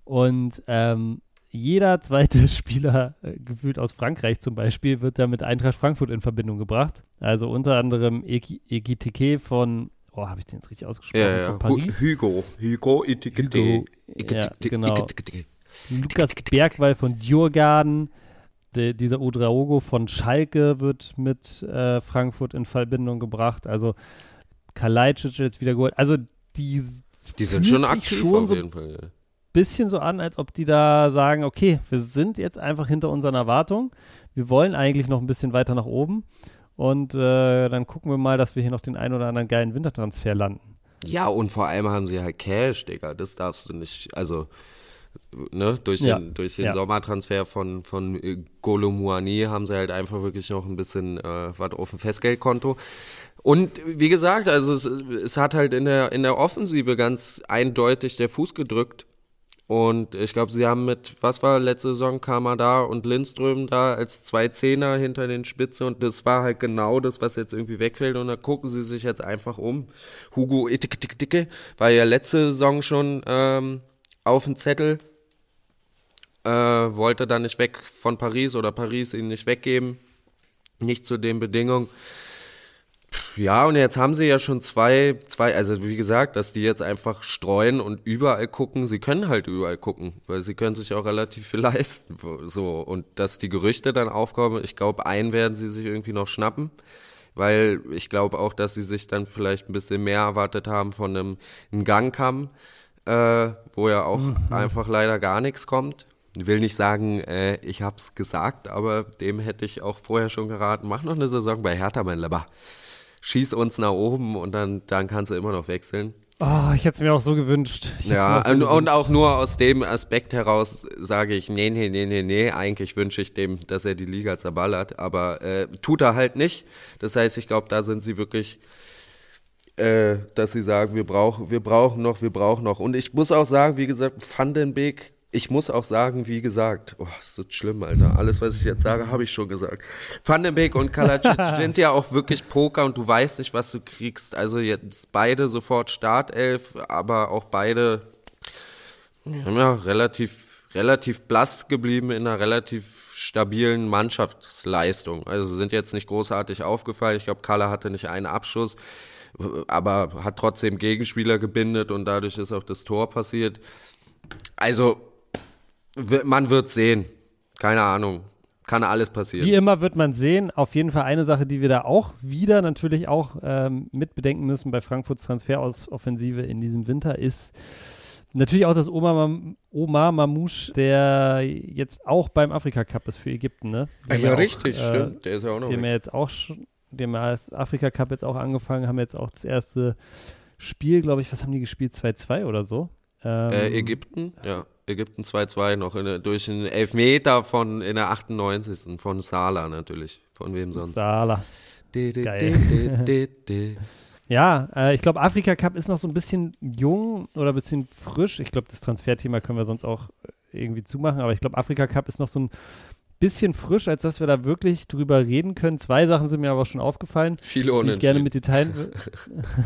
und ähm, jeder zweite Spieler, äh, gefühlt aus Frankreich zum Beispiel, wird da mit Eintracht Frankfurt in Verbindung gebracht. Also unter anderem Ekitike von oh, habe ich den jetzt richtig ausgesprochen? Ja, ja. Von Paris. Hugo, Hugo Etikette. Ja, genau. Lukas Bergwall von Djurgarden. De, dieser Udraogo von Schalke wird mit äh, Frankfurt in Verbindung gebracht. Also Kalajdzic jetzt wieder geholt. Also die, die sind schon aktiv schon auf jeden so Fall. Ja. Bisschen so an, als ob die da sagen, okay, wir sind jetzt einfach hinter unseren Erwartungen. Wir wollen eigentlich noch ein bisschen weiter nach oben und äh, dann gucken wir mal, dass wir hier noch den einen oder anderen geilen Wintertransfer landen. Ja, und vor allem haben sie halt Cash, Digga. Das darfst du nicht, also, ne, durch den, ja. durch den ja. Sommertransfer von, von Golomuani haben sie halt einfach wirklich noch ein bisschen äh, was auf dem Festgeldkonto. Und wie gesagt, also es, es hat halt in der, in der Offensive ganz eindeutig der Fuß gedrückt. Und ich glaube, sie haben mit, was war letzte Saison, Kamada und Lindström da als zwei Zehner hinter den Spitze und das war halt genau das, was jetzt irgendwie wegfällt und da gucken sie sich jetzt einfach um. Hugo Dicke war ja letzte Saison schon ähm, auf dem Zettel, äh, wollte dann nicht weg von Paris oder Paris ihn nicht weggeben, nicht zu den Bedingungen. Ja, und jetzt haben sie ja schon zwei, zwei, also wie gesagt, dass die jetzt einfach streuen und überall gucken. Sie können halt überall gucken, weil sie können sich auch relativ viel leisten. So, und dass die Gerüchte dann aufkommen, ich glaube, einen werden sie sich irgendwie noch schnappen, weil ich glaube auch, dass sie sich dann vielleicht ein bisschen mehr erwartet haben von einem, einem Gangkamm, äh, wo ja auch mhm. einfach leider gar nichts kommt. Ich will nicht sagen, äh, ich hab's gesagt, aber dem hätte ich auch vorher schon geraten. Mach noch eine Saison bei Hertha, mein Lieber schieß uns nach oben und dann, dann kannst du immer noch wechseln. Oh, ich hätte es mir auch so gewünscht. Ja, so und, gewünscht. und, auch nur aus dem Aspekt heraus sage ich, nee, nee, nee, nee, nee, eigentlich wünsche ich dem, dass er die Liga zerballert, aber äh, tut er halt nicht. Das heißt, ich glaube, da sind sie wirklich, äh, dass sie sagen, wir brauchen, wir brauchen noch, wir brauchen noch. Und ich muss auch sagen, wie gesagt, Vandenbeek ich muss auch sagen, wie gesagt, oh, ist das schlimm, Alter. Alles, was ich jetzt sage, habe ich schon gesagt. Van den Beek und Kalacic sind ja auch wirklich Poker und du weißt nicht, was du kriegst. Also jetzt beide sofort Startelf, aber auch beide ja, relativ, relativ blass geblieben in einer relativ stabilen Mannschaftsleistung. Also sind jetzt nicht großartig aufgefallen. Ich glaube, Kala hatte nicht einen Abschuss, aber hat trotzdem Gegenspieler gebindet und dadurch ist auch das Tor passiert. Also man wird sehen. Keine Ahnung. Kann alles passieren. Wie immer wird man sehen. Auf jeden Fall eine Sache, die wir da auch wieder natürlich auch ähm, mit bedenken müssen bei Frankfurts Transferoffensive in diesem Winter ist natürlich auch das Omar, Omar Mamouche, der jetzt auch beim Afrika Cup ist für Ägypten, ne? Ach ja, richtig, äh, stimmt. Der ist ja auch noch. Dem er jetzt auch schon, dem als Afrika Cup jetzt auch angefangen, haben jetzt auch das erste Spiel, glaube ich, was haben die gespielt? 2-2 oder so? Ähm, äh, Ägypten, ja. Ägypten 2-2 noch in, durch einen Elfmeter von in der 98. von Sala natürlich. Von wem sonst? Sala. Geil. ja, äh, ich glaube, Afrika Cup ist noch so ein bisschen jung oder ein bisschen frisch. Ich glaube, das Transferthema können wir sonst auch irgendwie zumachen, aber ich glaube, Afrika Cup ist noch so ein bisschen frisch, als dass wir da wirklich drüber reden können. Zwei Sachen sind mir aber schon aufgefallen, Viele die ich gerne mit will.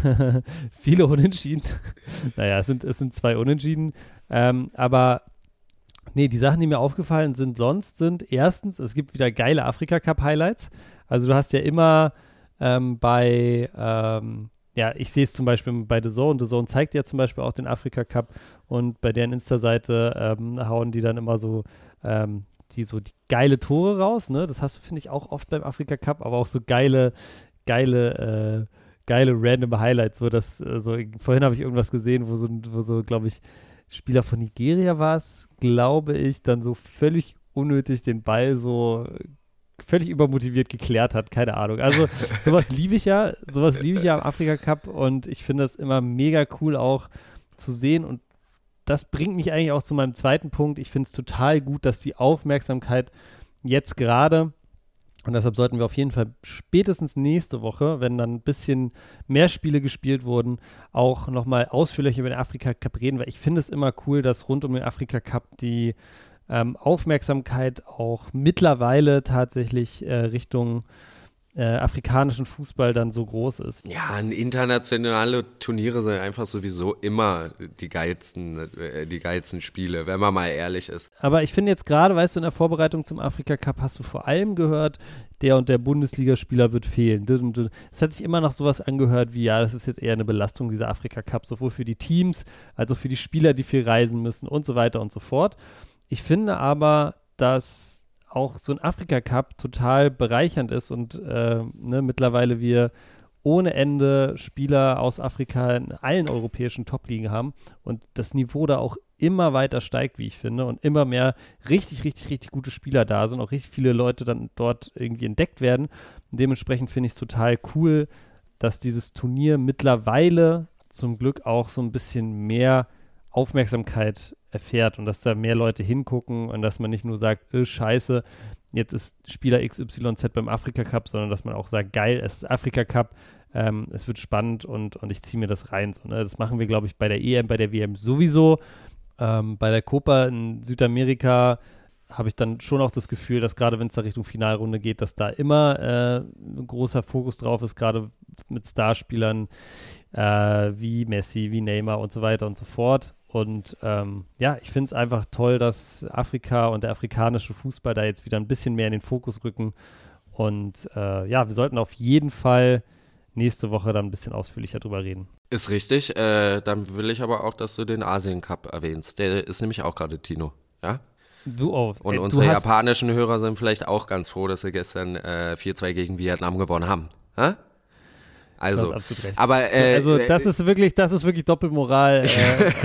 Viele Unentschieden. naja, es sind, es sind zwei Unentschieden. Ähm, aber nee, die Sachen, die mir aufgefallen sind sonst, sind erstens, es gibt wieder geile Afrika-Cup-Highlights. Also du hast ja immer ähm, bei ähm, ja, ich sehe es zum Beispiel bei The Zone. The Zone zeigt ja zum Beispiel auch den Afrika Cup und bei deren Insta-Seite ähm, hauen die dann immer so ähm, die so die geile Tore raus, ne? Das hast du, finde ich, auch oft beim Afrika Cup, aber auch so geile, geile, äh, geile random Highlights. So, dass, äh, so, vorhin habe ich irgendwas gesehen, wo so, wo so, glaube ich, Spieler von Nigeria war es, glaube ich, dann so völlig unnötig den Ball so völlig übermotiviert geklärt hat, keine Ahnung. Also sowas liebe ich ja, sowas liebe ich ja am Afrika Cup und ich finde das immer mega cool auch zu sehen und das bringt mich eigentlich auch zu meinem zweiten Punkt. Ich finde es total gut, dass die Aufmerksamkeit jetzt gerade, und deshalb sollten wir auf jeden Fall spätestens nächste Woche, wenn dann ein bisschen mehr Spiele gespielt wurden, auch nochmal ausführlich über den Afrika Cup reden, weil ich finde es immer cool, dass rund um den Afrika Cup die ähm, Aufmerksamkeit auch mittlerweile tatsächlich äh, Richtung äh, afrikanischen Fußball dann so groß ist. Ja, internationale Turniere sind einfach sowieso immer die geilsten, äh, die geilsten Spiele, wenn man mal ehrlich ist. Aber ich finde jetzt gerade, weißt du, in der Vorbereitung zum Afrika Cup hast du vor allem gehört, der und der Bundesligaspieler wird fehlen. Es hat sich immer noch sowas angehört wie, ja, das ist jetzt eher eine Belastung dieser Afrika Cup, sowohl für die Teams als auch für die Spieler, die viel reisen müssen und so weiter und so fort. Ich finde aber, dass auch so ein Afrika-Cup total bereichernd ist und äh, ne, mittlerweile wir ohne Ende Spieler aus Afrika in allen europäischen Top-Ligen haben und das Niveau da auch immer weiter steigt, wie ich finde, und immer mehr richtig, richtig, richtig gute Spieler da sind, auch richtig viele Leute dann dort irgendwie entdeckt werden. Und dementsprechend finde ich es total cool, dass dieses Turnier mittlerweile zum Glück auch so ein bisschen mehr Aufmerksamkeit erfährt und dass da mehr Leute hingucken und dass man nicht nur sagt, äh, scheiße, jetzt ist Spieler XYZ beim Afrika Cup, sondern dass man auch sagt, geil, es ist Afrika Cup, ähm, es wird spannend und, und ich ziehe mir das rein. So, ne? Das machen wir, glaube ich, bei der EM, bei der WM sowieso. Ähm, bei der Copa in Südamerika habe ich dann schon auch das Gefühl, dass gerade wenn es da Richtung Finalrunde geht, dass da immer äh, ein großer Fokus drauf ist, gerade mit Starspielern äh, wie Messi, wie Neymar und so weiter und so fort. Und ähm, ja, ich finde es einfach toll, dass Afrika und der afrikanische Fußball da jetzt wieder ein bisschen mehr in den Fokus rücken. Und äh, ja, wir sollten auf jeden Fall nächste Woche dann ein bisschen ausführlicher drüber reden. Ist richtig. Äh, dann will ich aber auch, dass du den Asien Cup erwähnst. Der ist nämlich auch gerade Tino. Ja? Du auch. Und ey, unsere japanischen Hörer sind vielleicht auch ganz froh, dass sie gestern äh, 4-2 gegen Vietnam gewonnen haben. Ha? Also, aber äh, also das ist wirklich, das ist wirklich Doppelmoral. Äh,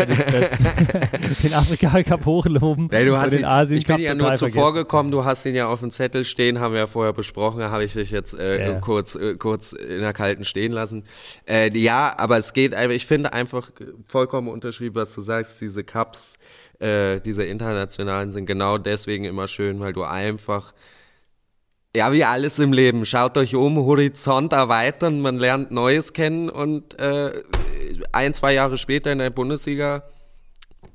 den Afrika Cup hochloben. Nee, du hast den Asien ich bin ja nur zuvor gekommen. Du hast ihn ja auf dem Zettel stehen, haben wir ja vorher besprochen. Habe ich dich jetzt äh, yeah. kurz, äh, kurz in der kalten stehen lassen. Äh, ja, aber es geht einfach. Ich finde einfach vollkommen unterschrieben, was du sagst. Diese Cups, äh, diese internationalen sind genau deswegen immer schön, weil du einfach ja, wie alles im Leben. Schaut euch um, Horizont erweitern, man lernt Neues kennen und äh, ein, zwei Jahre später in der Bundesliga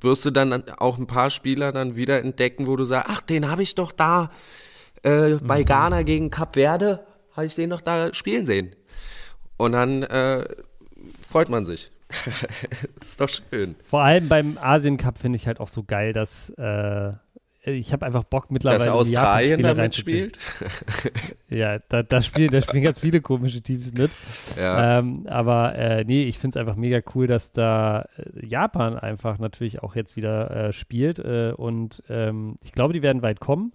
wirst du dann auch ein paar Spieler dann wieder entdecken, wo du sagst, ach, den habe ich doch da äh, bei mhm. Ghana gegen Cap Verde, habe ich den doch da spielen sehen. Und dann äh, freut man sich. ist doch schön. Vor allem beim Asien Cup finde ich halt auch so geil, dass äh, ich habe einfach Bock mittlerweile. Dass Australien damit spielt? ja, da, da, spielen, da spielen ganz viele komische Teams mit. Ja. Ähm, aber äh, nee, ich finde es einfach mega cool, dass da äh, Japan einfach natürlich auch jetzt wieder äh, spielt. Äh, und ähm, ich glaube, die werden weit kommen.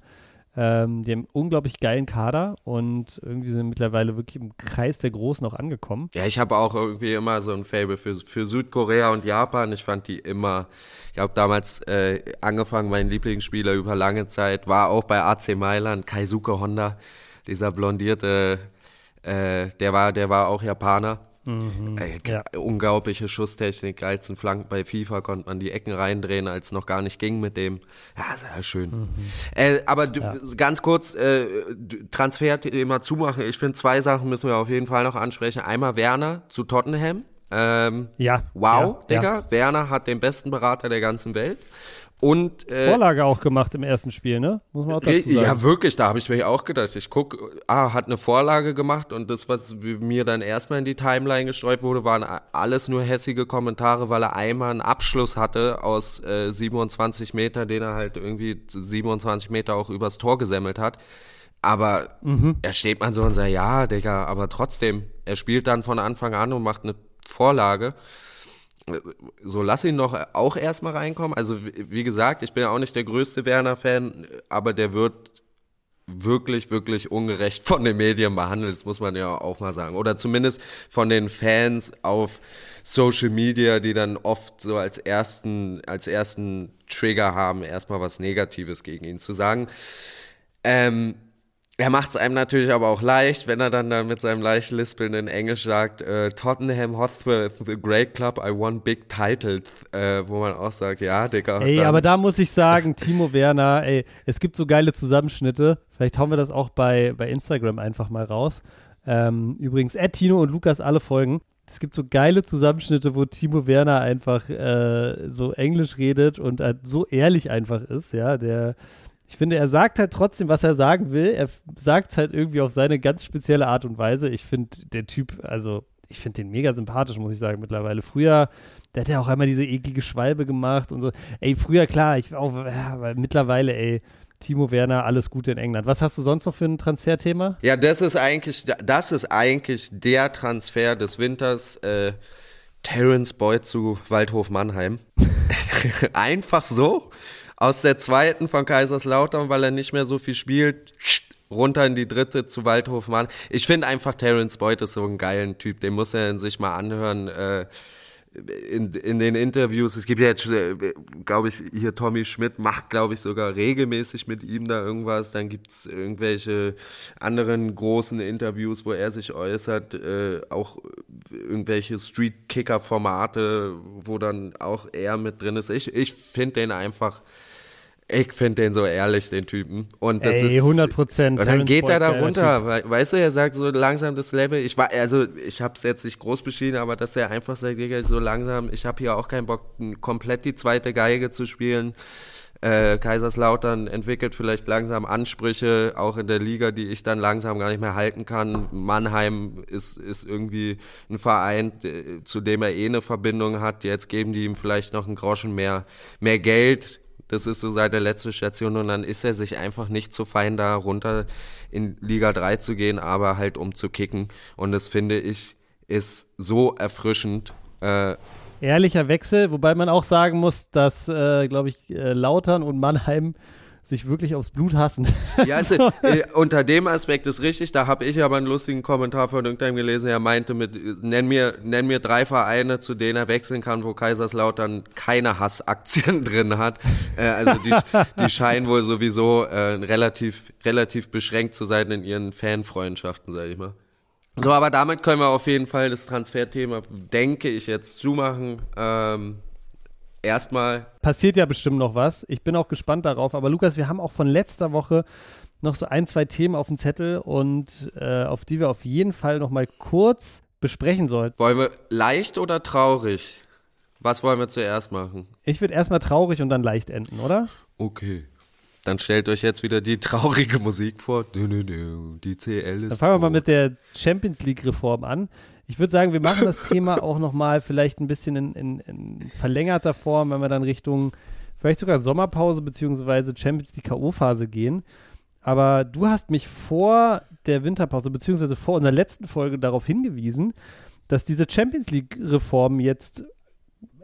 Ähm, die haben unglaublich geilen Kader und irgendwie sind mittlerweile wirklich im Kreis der Großen auch angekommen. Ja, ich habe auch irgendwie immer so ein Fable für, für Südkorea und Japan. Ich fand die immer, ich habe damals äh, angefangen, mein Lieblingsspieler über lange Zeit war auch bei AC Mailand, Kaisuke Honda, dieser blondierte, äh, der war, der war auch Japaner Mhm, Ey, ja. Unglaubliche Schusstechnik, geilsten Flanken bei FIFA konnte man die Ecken reindrehen, als es noch gar nicht ging mit dem. Ja, sehr schön. Mhm. Äh, aber du, ja. ganz kurz, äh, Transfer-Thema zumachen. Ich finde, zwei Sachen müssen wir auf jeden Fall noch ansprechen. Einmal Werner zu Tottenham. Ähm, ja. Wow, ja, Digga. Ja. Werner hat den besten Berater der ganzen Welt. Und, äh, Vorlage auch gemacht im ersten Spiel, ne? Muss man auch dazu sagen. Ja, wirklich, da habe ich mir auch gedacht. Ich guck, ah, hat eine Vorlage gemacht und das, was mir dann erstmal in die Timeline gestreut wurde, waren alles nur hässige Kommentare, weil er einmal einen Abschluss hatte aus äh, 27 Meter, den er halt irgendwie 27 Meter auch übers Tor gesemmelt hat. Aber mhm. er steht man so und sagt, ja, Digga, aber trotzdem, er spielt dann von Anfang an und macht eine Vorlage so lass ihn doch auch erstmal reinkommen. Also wie gesagt, ich bin ja auch nicht der größte Werner-Fan, aber der wird wirklich, wirklich ungerecht von den Medien behandelt, das muss man ja auch mal sagen. Oder zumindest von den Fans auf Social Media, die dann oft so als ersten, als ersten Trigger haben, erstmal was Negatives gegen ihn zu sagen. Ähm, er macht es einem natürlich aber auch leicht, wenn er dann, dann mit seinem leicht lispelnden Englisch sagt, äh, Tottenham Hotspur is a great club, I won big titles, äh, wo man auch sagt, ja, Digga. Ey, aber da muss ich sagen, Timo Werner, ey, es gibt so geile Zusammenschnitte, vielleicht hauen wir das auch bei, bei Instagram einfach mal raus. Ähm, übrigens, Ed, Tino und Lukas alle folgen. Es gibt so geile Zusammenschnitte, wo Timo Werner einfach äh, so Englisch redet und halt so ehrlich einfach ist, ja, der ich finde, er sagt halt trotzdem, was er sagen will. Er sagt es halt irgendwie auf seine ganz spezielle Art und Weise. Ich finde, der Typ, also ich finde den mega sympathisch, muss ich sagen, mittlerweile. Früher, der hat ja auch einmal diese eklige Schwalbe gemacht und so. Ey, früher, klar, ich auch, aber mittlerweile, ey, Timo Werner, alles Gute in England. Was hast du sonst noch für ein Transferthema? Ja, das ist eigentlich, das ist eigentlich der Transfer des Winters. Äh, Terence Boyd zu Waldhof Mannheim. Einfach so aus der zweiten von Kaiserslautern, weil er nicht mehr so viel spielt, runter in die dritte zu Waldhof Mann. Ich finde einfach Terence Boyd ist so ein geiler Typ, den muss er sich mal anhören. Äh, in, in den Interviews, es gibt ja jetzt, äh, glaube ich, hier Tommy Schmidt macht, glaube ich, sogar regelmäßig mit ihm da irgendwas. Dann gibt es irgendwelche anderen großen Interviews, wo er sich äußert, äh, auch irgendwelche Street-Kicker-Formate, wo dann auch er mit drin ist. Ich, ich finde den einfach ich finde den so ehrlich, den Typen. Und das Ey, ist 100 Prozent. Und dann geht er da runter. Weißt du, er sagt so langsam das Level. Ich war, also ich habe es jetzt nicht groß beschieden, aber dass er einfach sagt, so langsam, ich habe hier auch keinen Bock, komplett die zweite Geige zu spielen. Äh, Kaiserslautern entwickelt vielleicht langsam Ansprüche, auch in der Liga, die ich dann langsam gar nicht mehr halten kann. Mannheim ist, ist irgendwie ein Verein, zu dem er eh eine Verbindung hat. Jetzt geben die ihm vielleicht noch einen Groschen mehr, mehr Geld das ist so seit der letzten Station und dann ist er sich einfach nicht zu fein, da runter in Liga 3 zu gehen, aber halt um zu kicken. Und das finde ich ist so erfrischend. Äh, Ehrlicher Wechsel, wobei man auch sagen muss, dass, äh, glaube ich, äh, Lautern und Mannheim sich wirklich aufs Blut hassen. Ja, also, äh, unter dem Aspekt ist richtig. Da habe ich aber einen lustigen Kommentar von irgendeinem gelesen. Er meinte mit, nenn mir, nenn mir drei Vereine, zu denen er wechseln kann, wo Kaiserslautern keine Hassaktien drin hat. Äh, also die, die scheinen wohl sowieso äh, relativ, relativ beschränkt zu sein in ihren Fanfreundschaften, sage ich mal. So, aber damit können wir auf jeden Fall das Transferthema, denke ich, jetzt zumachen. Ähm, erstmal. Passiert ja bestimmt noch was. Ich bin auch gespannt darauf. Aber Lukas, wir haben auch von letzter Woche noch so ein, zwei Themen auf dem Zettel und äh, auf die wir auf jeden Fall noch mal kurz besprechen sollten. Wollen wir leicht oder traurig? Was wollen wir zuerst machen? Ich würde erstmal traurig und dann leicht enden, oder? Okay. Dann stellt euch jetzt wieder die traurige Musik vor. Die CL ist. Dann fangen wir mal mit der Champions League Reform an. Ich würde sagen, wir machen das Thema auch nochmal vielleicht ein bisschen in, in, in, verlängerter Form, wenn wir dann Richtung vielleicht sogar Sommerpause beziehungsweise Champions League K.O.-Phase gehen. Aber du hast mich vor der Winterpause beziehungsweise vor unserer letzten Folge darauf hingewiesen, dass diese Champions League-Reform jetzt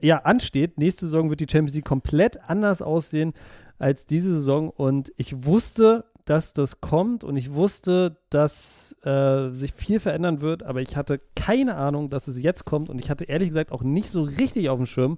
ja ansteht. Nächste Saison wird die Champions League komplett anders aussehen als diese Saison und ich wusste dass das kommt und ich wusste, dass äh, sich viel verändern wird, aber ich hatte keine Ahnung, dass es jetzt kommt und ich hatte ehrlich gesagt auch nicht so richtig auf dem Schirm,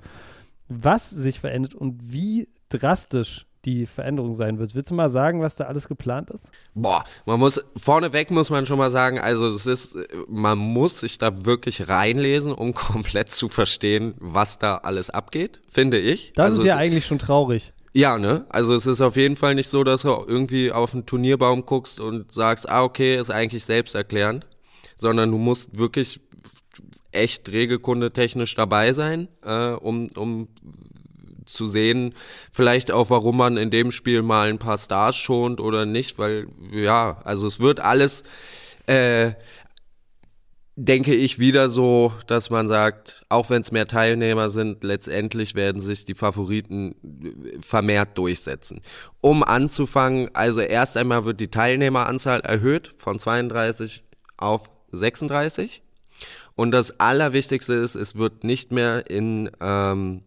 was sich verändert und wie drastisch die Veränderung sein wird. Willst du mal sagen, was da alles geplant ist? Boah, man muss, vorneweg muss man schon mal sagen, also es ist, man muss sich da wirklich reinlesen, um komplett zu verstehen, was da alles abgeht, finde ich. Das also ist ja eigentlich schon traurig. Ja, ne? Also es ist auf jeden Fall nicht so, dass du irgendwie auf einen Turnierbaum guckst und sagst, ah, okay, ist eigentlich selbsterklärend, sondern du musst wirklich echt Regelkunde technisch dabei sein, äh, um, um zu sehen, vielleicht auch, warum man in dem Spiel mal ein paar Stars schont oder nicht, weil ja, also es wird alles, äh, denke ich, wieder so, dass man sagt, auch wenn es mehr Teilnehmer sind, letztendlich werden sich die Favoriten vermehrt durchsetzen. Um anzufangen, also erst einmal wird die Teilnehmeranzahl erhöht von 32 auf 36. Und das Allerwichtigste ist, es wird nicht mehr in ähm,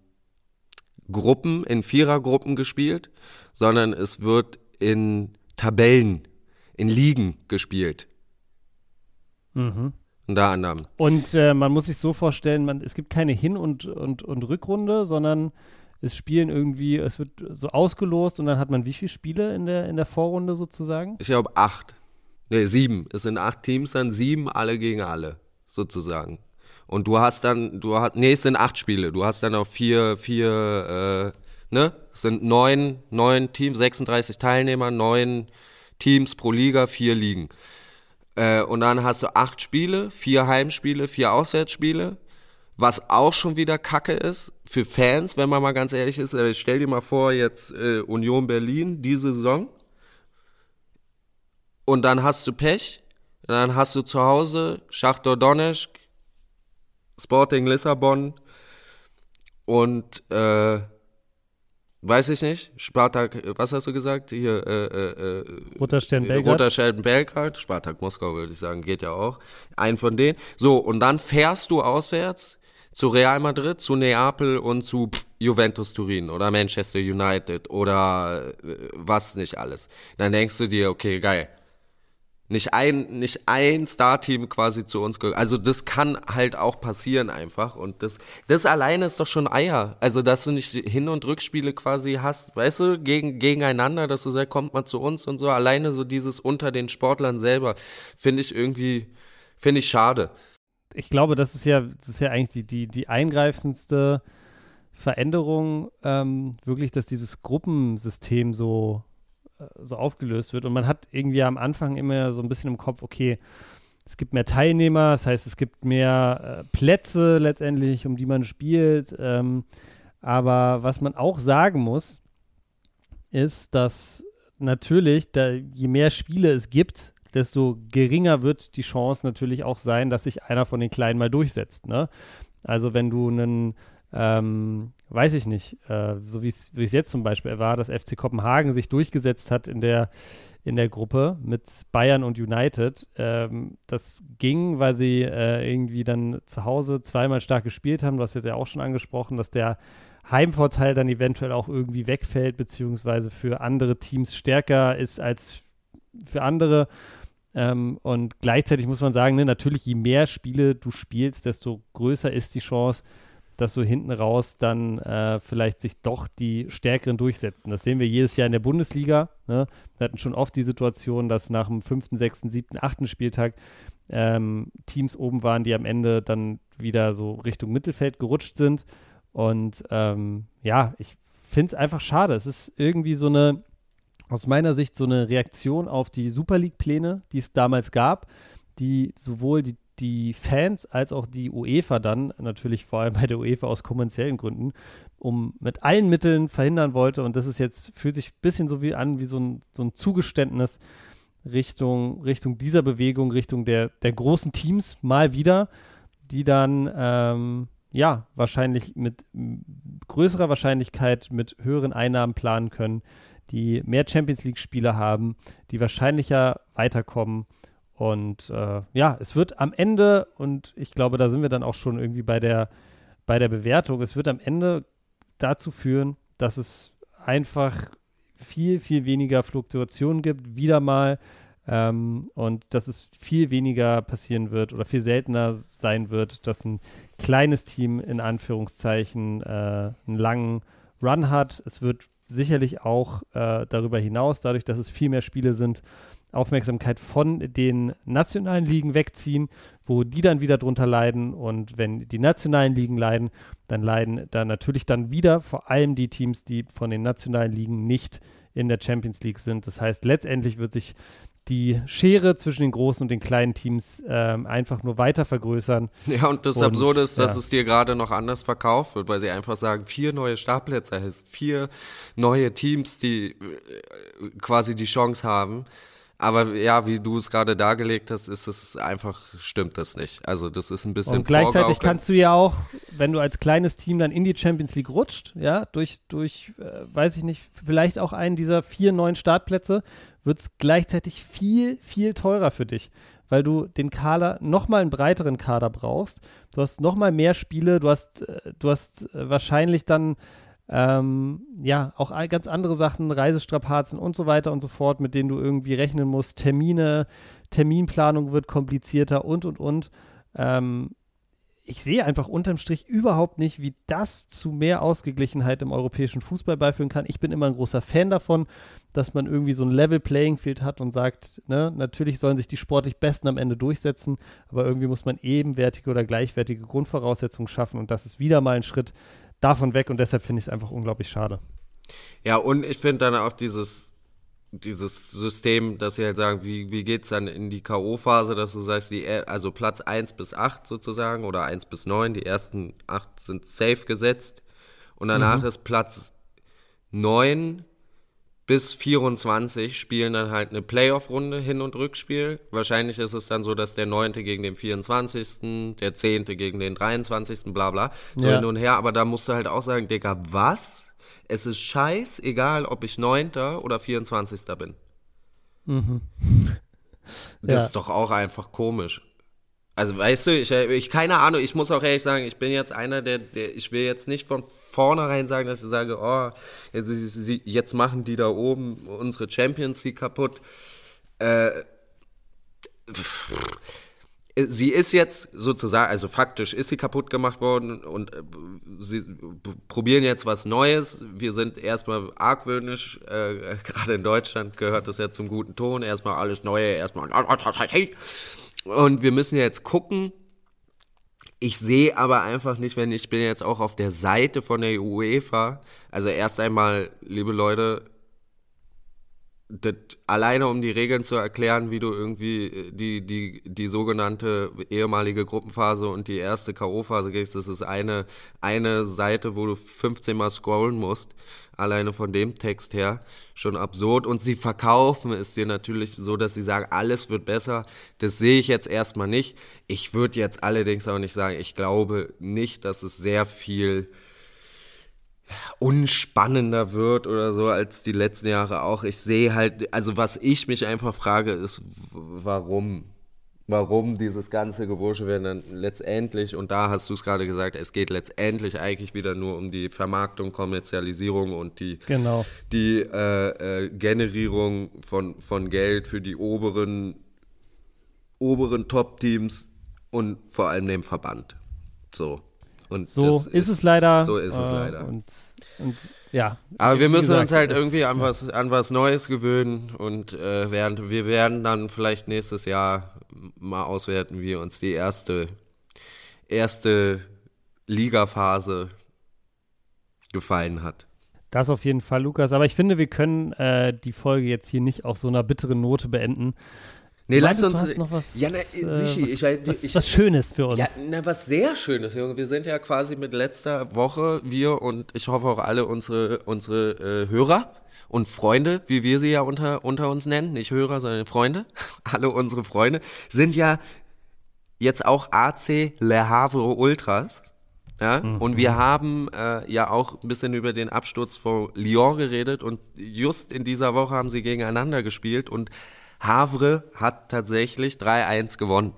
Gruppen, in Vierergruppen gespielt, sondern es wird in Tabellen, in Ligen gespielt. Mhm. Unter anderem. Und äh, man muss sich so vorstellen, man, es gibt keine Hin- und, und, und Rückrunde, sondern es spielen irgendwie, es wird so ausgelost und dann hat man wie viele Spiele in der, in der Vorrunde sozusagen? Ich glaube acht. Ne, sieben. Es sind acht Teams, dann sieben, alle gegen alle, sozusagen. Und du hast dann, du hast, nee, es sind acht Spiele. Du hast dann auch vier, vier, äh, ne? Es sind neun, neun Teams, 36 Teilnehmer, neun Teams pro Liga, vier Ligen. Äh, und dann hast du acht Spiele, vier Heimspiele, vier Auswärtsspiele. Was auch schon wieder Kacke ist für Fans, wenn man mal ganz ehrlich ist. Äh, stell dir mal vor, jetzt äh, Union Berlin diese Saison. Und dann hast du Pech. Dann hast du zu Hause Schachtor Donetsk, Sporting Lissabon und äh, weiß ich nicht, Spartak, was hast du gesagt? Hier, äh, äh, äh Roter Stern Belgrad. Roter Stern Belgrad, Spartak Moskau würde ich sagen, geht ja auch. Ein von denen. So, und dann fährst du auswärts zu Real Madrid, zu Neapel und zu Juventus Turin oder Manchester United oder äh, was nicht alles. Dann denkst du dir, okay, geil nicht ein, nicht ein Star-Team quasi zu uns gehört. Also das kann halt auch passieren einfach. Und das, das alleine ist doch schon Eier. Also, dass du nicht Hin- und Rückspiele quasi hast, weißt du, gegen, gegeneinander, dass du sagst, kommt mal zu uns und so. Alleine so dieses unter den Sportlern selber, finde ich irgendwie, finde ich schade. Ich glaube, das ist ja, das ist ja eigentlich die, die, die eingreifendste Veränderung, ähm, wirklich, dass dieses Gruppensystem so so aufgelöst wird. Und man hat irgendwie am Anfang immer so ein bisschen im Kopf, okay, es gibt mehr Teilnehmer, das heißt, es gibt mehr äh, Plätze letztendlich, um die man spielt. Ähm, aber was man auch sagen muss, ist, dass natürlich, da, je mehr Spiele es gibt, desto geringer wird die Chance natürlich auch sein, dass sich einer von den Kleinen mal durchsetzt. Ne? Also wenn du einen ähm, weiß ich nicht, äh, so wie es jetzt zum Beispiel war, dass FC Kopenhagen sich durchgesetzt hat in der, in der Gruppe mit Bayern und United. Ähm, das ging, weil sie äh, irgendwie dann zu Hause zweimal stark gespielt haben. Du hast jetzt ja auch schon angesprochen, dass der Heimvorteil dann eventuell auch irgendwie wegfällt, beziehungsweise für andere Teams stärker ist als für andere. Ähm, und gleichzeitig muss man sagen, ne, natürlich, je mehr Spiele du spielst, desto größer ist die Chance, dass so hinten raus dann äh, vielleicht sich doch die Stärkeren durchsetzen. Das sehen wir jedes Jahr in der Bundesliga. Ne? Wir hatten schon oft die Situation, dass nach dem fünften, sechsten, siebten, achten Spieltag ähm, Teams oben waren, die am Ende dann wieder so Richtung Mittelfeld gerutscht sind. Und ähm, ja, ich finde es einfach schade. Es ist irgendwie so eine, aus meiner Sicht, so eine Reaktion auf die Super League-Pläne, die es damals gab, die sowohl die die Fans als auch die UEFA dann, natürlich vor allem bei der UEFA aus kommerziellen Gründen, um mit allen Mitteln verhindern wollte. Und das ist jetzt, fühlt sich ein bisschen so wie an, wie so ein, so ein Zugeständnis Richtung, Richtung dieser Bewegung, Richtung der, der großen Teams mal wieder, die dann ähm, ja wahrscheinlich mit größerer Wahrscheinlichkeit mit höheren Einnahmen planen können, die mehr Champions League-Spiele haben, die wahrscheinlicher weiterkommen und äh, ja, es wird am Ende, und ich glaube, da sind wir dann auch schon irgendwie bei der, bei der Bewertung, es wird am Ende dazu führen, dass es einfach viel, viel weniger Fluktuationen gibt, wieder mal. Ähm, und dass es viel weniger passieren wird oder viel seltener sein wird, dass ein kleines Team in Anführungszeichen äh, einen langen Run hat. Es wird sicherlich auch äh, darüber hinaus, dadurch, dass es viel mehr Spiele sind, Aufmerksamkeit von den nationalen Ligen wegziehen, wo die dann wieder drunter leiden. Und wenn die nationalen Ligen leiden, dann leiden da natürlich dann wieder vor allem die Teams, die von den nationalen Ligen nicht in der Champions League sind. Das heißt, letztendlich wird sich die Schere zwischen den großen und den kleinen Teams ähm, einfach nur weiter vergrößern. Ja, und das und, Absurde ist, dass ja. es dir gerade noch anders verkauft wird, weil sie einfach sagen, vier neue Startplätze heißt vier neue Teams, die äh, quasi die Chance haben. Aber ja, wie du es gerade dargelegt hast, ist es einfach, stimmt das nicht. Also das ist ein bisschen Und gleichzeitig kannst du ja auch, wenn du als kleines Team dann in die Champions League rutscht, ja, durch, durch, äh, weiß ich nicht, vielleicht auch einen dieser vier neuen Startplätze, wird es gleichzeitig viel, viel teurer für dich, weil du den Kader, nochmal einen breiteren Kader brauchst. Du hast nochmal mehr Spiele, du hast, äh, du hast äh, wahrscheinlich dann ähm, ja, auch ganz andere Sachen, Reisestrapazen und so weiter und so fort, mit denen du irgendwie rechnen musst. Termine, Terminplanung wird komplizierter und, und, und. Ähm, ich sehe einfach unterm Strich überhaupt nicht, wie das zu mehr Ausgeglichenheit im europäischen Fußball beiführen kann. Ich bin immer ein großer Fan davon, dass man irgendwie so ein Level Playing Field hat und sagt, ne, natürlich sollen sich die sportlich Besten am Ende durchsetzen, aber irgendwie muss man ebenwertige oder gleichwertige Grundvoraussetzungen schaffen und das ist wieder mal ein Schritt davon weg und deshalb finde ich es einfach unglaublich schade. Ja, und ich finde dann auch dieses, dieses System, dass sie halt sagen, wie, wie geht es dann in die K.O.-Phase, dass du sagst, die, also Platz 1 bis 8 sozusagen oder 1 bis 9, die ersten 8 sind safe gesetzt und danach mhm. ist Platz 9 bis 24 spielen dann halt eine Playoff-Runde, Hin- und Rückspiel. Wahrscheinlich ist es dann so, dass der 9. gegen den 24., der 10. gegen den 23., bla bla, so ja. hin und her. Aber da musst du halt auch sagen, Digga, was? Es ist scheißegal, ob ich 9. oder 24. bin. Mhm. Das ja. ist doch auch einfach komisch. Also weißt du, ich, ich keine Ahnung, ich muss auch ehrlich sagen, ich bin jetzt einer, der, der ich will jetzt nicht von vornherein sagen, dass ich sage, oh, jetzt, jetzt machen die da oben unsere Champions League kaputt. Äh, sie ist jetzt sozusagen, also faktisch ist sie kaputt gemacht worden und äh, sie probieren jetzt was Neues. Wir sind erstmal argwöhnisch, äh, gerade in Deutschland gehört das ja zum guten Ton, erstmal alles Neue, erstmal und wir müssen jetzt gucken. Ich sehe aber einfach nicht, wenn ich bin jetzt auch auf der Seite von der UEFA. Also erst einmal, liebe Leute, das, alleine um die Regeln zu erklären, wie du irgendwie äh, die, die, die sogenannte ehemalige Gruppenphase und die erste K.O.-Phase gehst, das ist eine, eine Seite, wo du 15 Mal scrollen musst. Alleine von dem Text her schon absurd. Und sie verkaufen es dir natürlich so, dass sie sagen, alles wird besser. Das sehe ich jetzt erstmal nicht. Ich würde jetzt allerdings auch nicht sagen, ich glaube nicht, dass es sehr viel unspannender wird oder so als die letzten Jahre auch. Ich sehe halt, also was ich mich einfach frage, ist, warum? Warum dieses ganze Gewursche werden dann letztendlich, und da hast du es gerade gesagt, es geht letztendlich eigentlich wieder nur um die Vermarktung, Kommerzialisierung und die, genau. die äh, äh, Generierung von, von Geld für die oberen, oberen Top-Teams und vor allem dem Verband. So. Und so ist, ist, es leider. So ist es äh, leider. Und, und ja. Aber wir müssen gesagt, uns halt irgendwie an was, an was Neues gewöhnen und äh, während, wir werden dann vielleicht nächstes Jahr mal auswerten, wie uns die erste, erste Ligaphase gefallen hat. Das auf jeden Fall, Lukas. Aber ich finde, wir können äh, die Folge jetzt hier nicht auf so einer bitteren Note beenden. Nee, lass uns. Du hast noch was, ja, na, äh, Sichi, was, ich, was, ich, was Schönes für uns. Ja, na, was sehr Schönes, Junge. Wir sind ja quasi mit letzter Woche, wir und ich hoffe auch alle unsere, unsere äh, Hörer und Freunde, wie wir sie ja unter, unter uns nennen, nicht Hörer, sondern Freunde, alle unsere Freunde, sind ja jetzt auch AC Le Havre Ultras. Ja? Mhm. Und wir haben äh, ja auch ein bisschen über den Absturz von Lyon geredet und just in dieser Woche haben sie gegeneinander gespielt und Havre hat tatsächlich 3-1 gewonnen.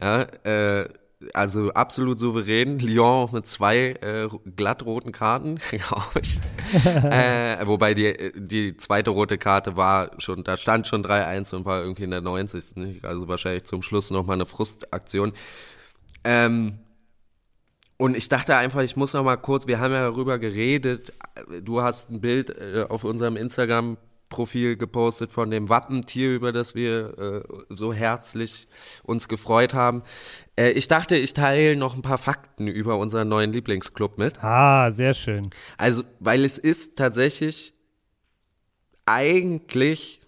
Ja, äh, also absolut souverän. Lyon mit zwei äh, glattroten Karten, glaube ich. äh, wobei die, die zweite rote Karte war schon, da stand schon 3-1 und war irgendwie in der 90. Also wahrscheinlich zum Schluss nochmal eine Frustaktion. Ähm, und ich dachte einfach, ich muss noch mal kurz, wir haben ja darüber geredet, du hast ein Bild äh, auf unserem Instagram Profil gepostet von dem Wappentier, über das wir äh, so herzlich uns gefreut haben. Äh, ich dachte, ich teile noch ein paar Fakten über unseren neuen Lieblingsclub mit. Ah, sehr schön. Also, weil es ist tatsächlich eigentlich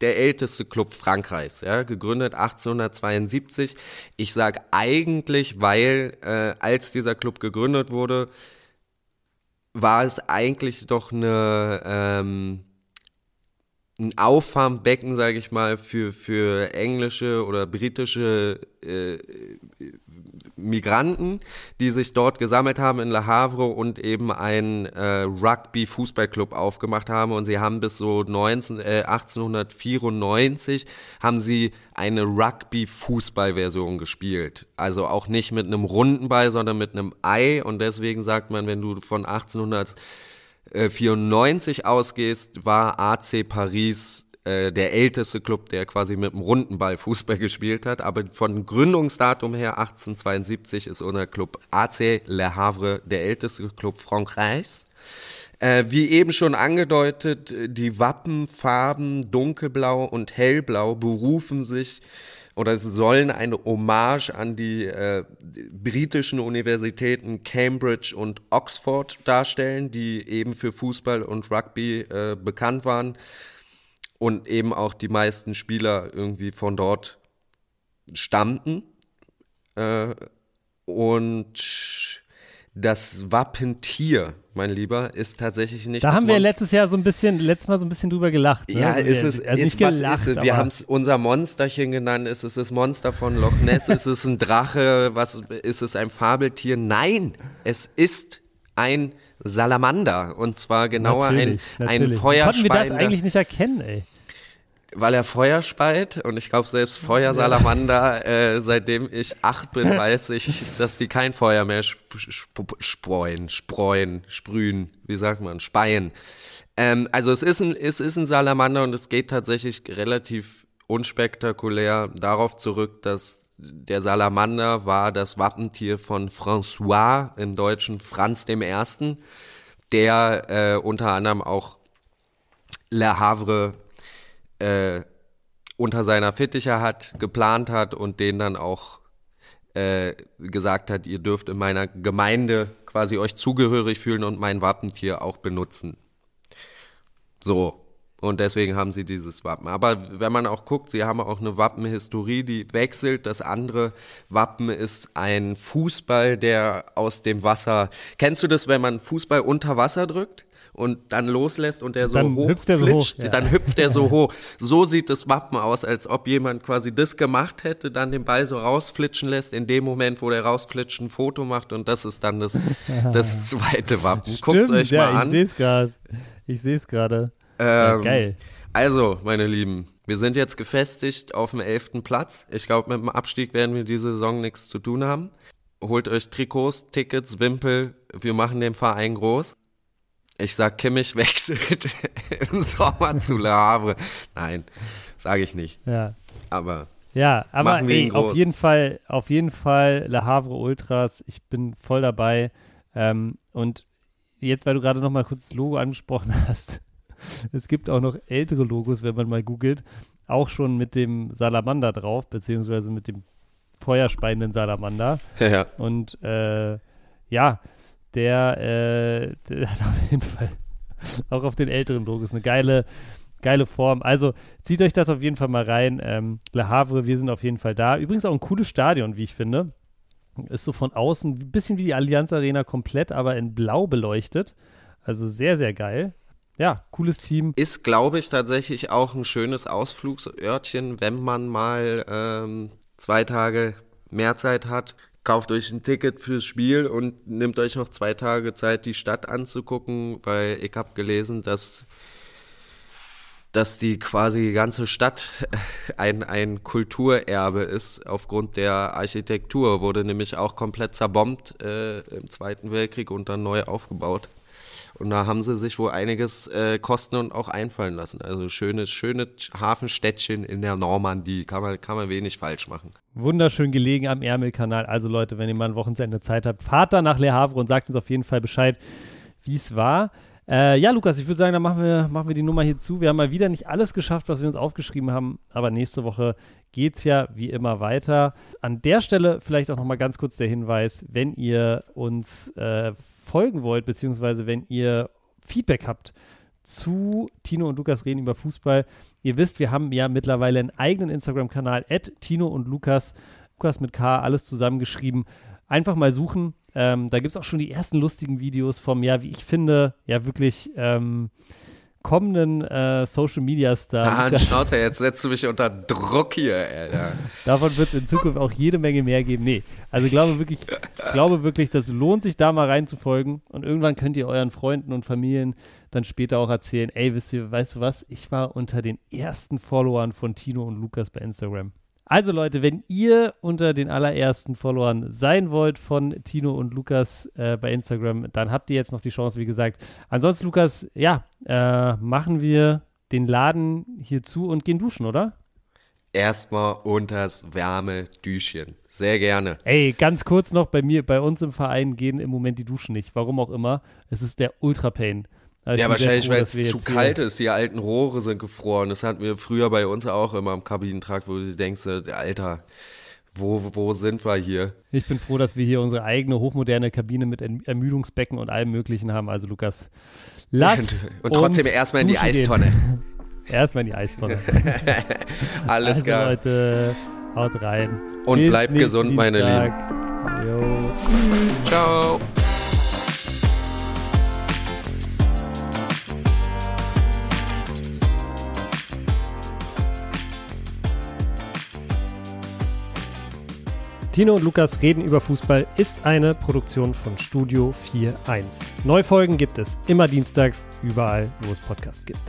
der älteste Club Frankreichs, ja, gegründet 1872. Ich sage eigentlich, weil äh, als dieser Club gegründet wurde, war es eigentlich doch eine ähm, ein Auffangbecken, sage ich mal, für, für englische oder britische äh, Migranten, die sich dort gesammelt haben in Le Havre und eben einen äh, Rugby-Fußballclub aufgemacht haben. Und sie haben bis so 19, äh, 1894 haben sie eine Rugby-Fußball-Version gespielt. Also auch nicht mit einem runden Ball, sondern mit einem Ei. Und deswegen sagt man, wenn du von 1800 94 äh, ausgehst, war AC Paris äh, der älteste Club, der quasi mit dem runden Ball Fußball gespielt hat. Aber von Gründungsdatum her 1872 ist unser Club AC Le Havre der älteste Club Frankreichs. Äh, wie eben schon angedeutet, die Wappenfarben dunkelblau und hellblau berufen sich oder es sollen eine Hommage an die äh, britischen Universitäten Cambridge und Oxford darstellen, die eben für Fußball und Rugby äh, bekannt waren und eben auch die meisten Spieler irgendwie von dort stammten. Äh, und das Wappentier, mein Lieber, ist tatsächlich nicht. Da haben wir letztes Jahr so ein bisschen, letztes Mal so ein bisschen drüber gelacht. Ne? Ja, also ist es, also ist, was gelacht, ist es? Wir haben es unser Monsterchen genannt. Ist es das Monster von Loch Ness? ist es ein Drache? Was ist es ein Fabeltier? Nein, es ist ein Salamander und zwar genauer natürlich, ein, natürlich. ein Feuerspeiender. Konnten wir das eigentlich nicht erkennen, ey? Weil er Feuer speit und ich glaube selbst Feuersalamander, äh, seitdem ich acht bin, weiß ich, dass die kein Feuer mehr spreuen, spreuen, sprühen, wie sagt man, speien. Ähm, also es ist, ein, es ist ein Salamander und es geht tatsächlich relativ unspektakulär darauf zurück, dass der Salamander war das Wappentier von François, im Deutschen Franz dem Ersten, der äh, unter anderem auch Le Havre äh, unter seiner Fittiche hat, geplant hat und den dann auch äh, gesagt hat, ihr dürft in meiner Gemeinde quasi euch zugehörig fühlen und mein Wappentier auch benutzen. So. Und deswegen haben sie dieses Wappen. Aber wenn man auch guckt, sie haben auch eine Wappenhistorie, die wechselt. Das andere Wappen ist ein Fußball, der aus dem Wasser. Kennst du das, wenn man Fußball unter Wasser drückt? Und dann loslässt und der so dann hoch hüpft er so flitscht, hoch, ja. dann hüpft er so hoch. So sieht das Wappen aus, als ob jemand quasi das gemacht hätte, dann den Ball so rausflitschen lässt, in dem Moment, wo der rausflitscht, ein Foto macht und das ist dann das, das zweite Wappen. Guckt euch ja, mal an. Ich sehe es gerade. Ich sehe es gerade. Ähm, ja, geil. Also, meine Lieben, wir sind jetzt gefestigt auf dem elften Platz. Ich glaube, mit dem Abstieg werden wir diese Saison nichts zu tun haben. Holt euch Trikots, Tickets, Wimpel. Wir machen den Verein groß. Ich sag, Kimmich wechselt im Sommer zu Le Havre. Nein, sage ich nicht. Ja. Aber ja, aber ey, auf jeden Fall, auf jeden Fall Le Havre Ultras. Ich bin voll dabei. Ähm, und jetzt, weil du gerade noch mal kurz das Logo angesprochen hast, es gibt auch noch ältere Logos, wenn man mal googelt, auch schon mit dem Salamander drauf, beziehungsweise mit dem feuerspeienden Salamander. Ja. Und äh, ja, der, äh, der hat auf jeden Fall auch auf den älteren Logos eine geile, geile Form. Also zieht euch das auf jeden Fall mal rein. Ähm, Le Havre, wir sind auf jeden Fall da. Übrigens auch ein cooles Stadion, wie ich finde. Ist so von außen ein bisschen wie die Allianz Arena komplett, aber in blau beleuchtet. Also sehr, sehr geil. Ja, cooles Team. Ist, glaube ich, tatsächlich auch ein schönes Ausflugsörtchen, wenn man mal ähm, zwei Tage mehr Zeit hat kauft euch ein Ticket fürs Spiel und nehmt euch noch zwei Tage Zeit, die Stadt anzugucken, weil ich habe gelesen, dass dass die quasi ganze Stadt ein, ein Kulturerbe ist aufgrund der Architektur, wurde nämlich auch komplett zerbombt äh, im Zweiten Weltkrieg und dann neu aufgebaut. Und da haben sie sich wohl einiges äh, kosten und auch einfallen lassen. Also schönes, schönes Hafenstädtchen in der Normandie. Kann man, kann man wenig falsch machen. Wunderschön gelegen am Ärmelkanal. Also Leute, wenn ihr mal ein Wochenende Zeit habt, fahrt da nach Le Havre und sagt uns auf jeden Fall Bescheid, wie es war. Äh, ja, Lukas, ich würde sagen, dann machen wir, machen wir die Nummer hier zu. Wir haben mal wieder nicht alles geschafft, was wir uns aufgeschrieben haben, aber nächste Woche geht es ja wie immer weiter. An der Stelle vielleicht auch nochmal ganz kurz der Hinweis, wenn ihr uns äh, folgen wollt, beziehungsweise wenn ihr Feedback habt zu Tino und Lukas reden über Fußball. Ihr wisst, wir haben ja mittlerweile einen eigenen Instagram-Kanal, Tino und Lukas, Lukas mit K, alles zusammengeschrieben. Einfach mal suchen. Ähm, da gibt es auch schon die ersten lustigen Videos vom, ja, wie ich finde, ja wirklich ähm, kommenden äh, Social Media Star. Ah, Schnauzer, jetzt setzt du mich unter Druck hier, Alter. Davon wird es in Zukunft auch jede Menge mehr geben. Nee, also glaube wirklich, glaube wirklich, das lohnt sich da mal reinzufolgen und irgendwann könnt ihr euren Freunden und Familien dann später auch erzählen, ey, wisst ihr, weißt du was, ich war unter den ersten Followern von Tino und Lukas bei Instagram. Also Leute, wenn ihr unter den allerersten Followern sein wollt von Tino und Lukas äh, bei Instagram, dann habt ihr jetzt noch die Chance, wie gesagt. Ansonsten, Lukas, ja, äh, machen wir den Laden hier zu und gehen duschen, oder? Erstmal unters Wärmedüschen. Sehr gerne. Ey, ganz kurz noch, bei mir, bei uns im Verein gehen im Moment die Duschen nicht. Warum auch immer. Es ist der Ultra Pain. Also ja, wahrscheinlich, weil es zu kalt ist. Die alten Rohre sind gefroren. Das hatten wir früher bei uns auch immer im Kabinentrakt, wo du denkst, Alter, wo, wo sind wir hier? Ich bin froh, dass wir hier unsere eigene hochmoderne Kabine mit Ermüdungsbecken und allem Möglichen haben. Also, Lukas, lass. und trotzdem erstmal in die Eistonne. erstmal in die Eistonne. Alles also, klar. Leute, haut rein. Und Bis bleibt gesund, meine Lieben. Jo. Tschüss. Ciao. Tino und Lukas reden über Fußball ist eine Produktion von Studio 4.1. Neufolgen gibt es immer dienstags, überall, wo es Podcasts gibt.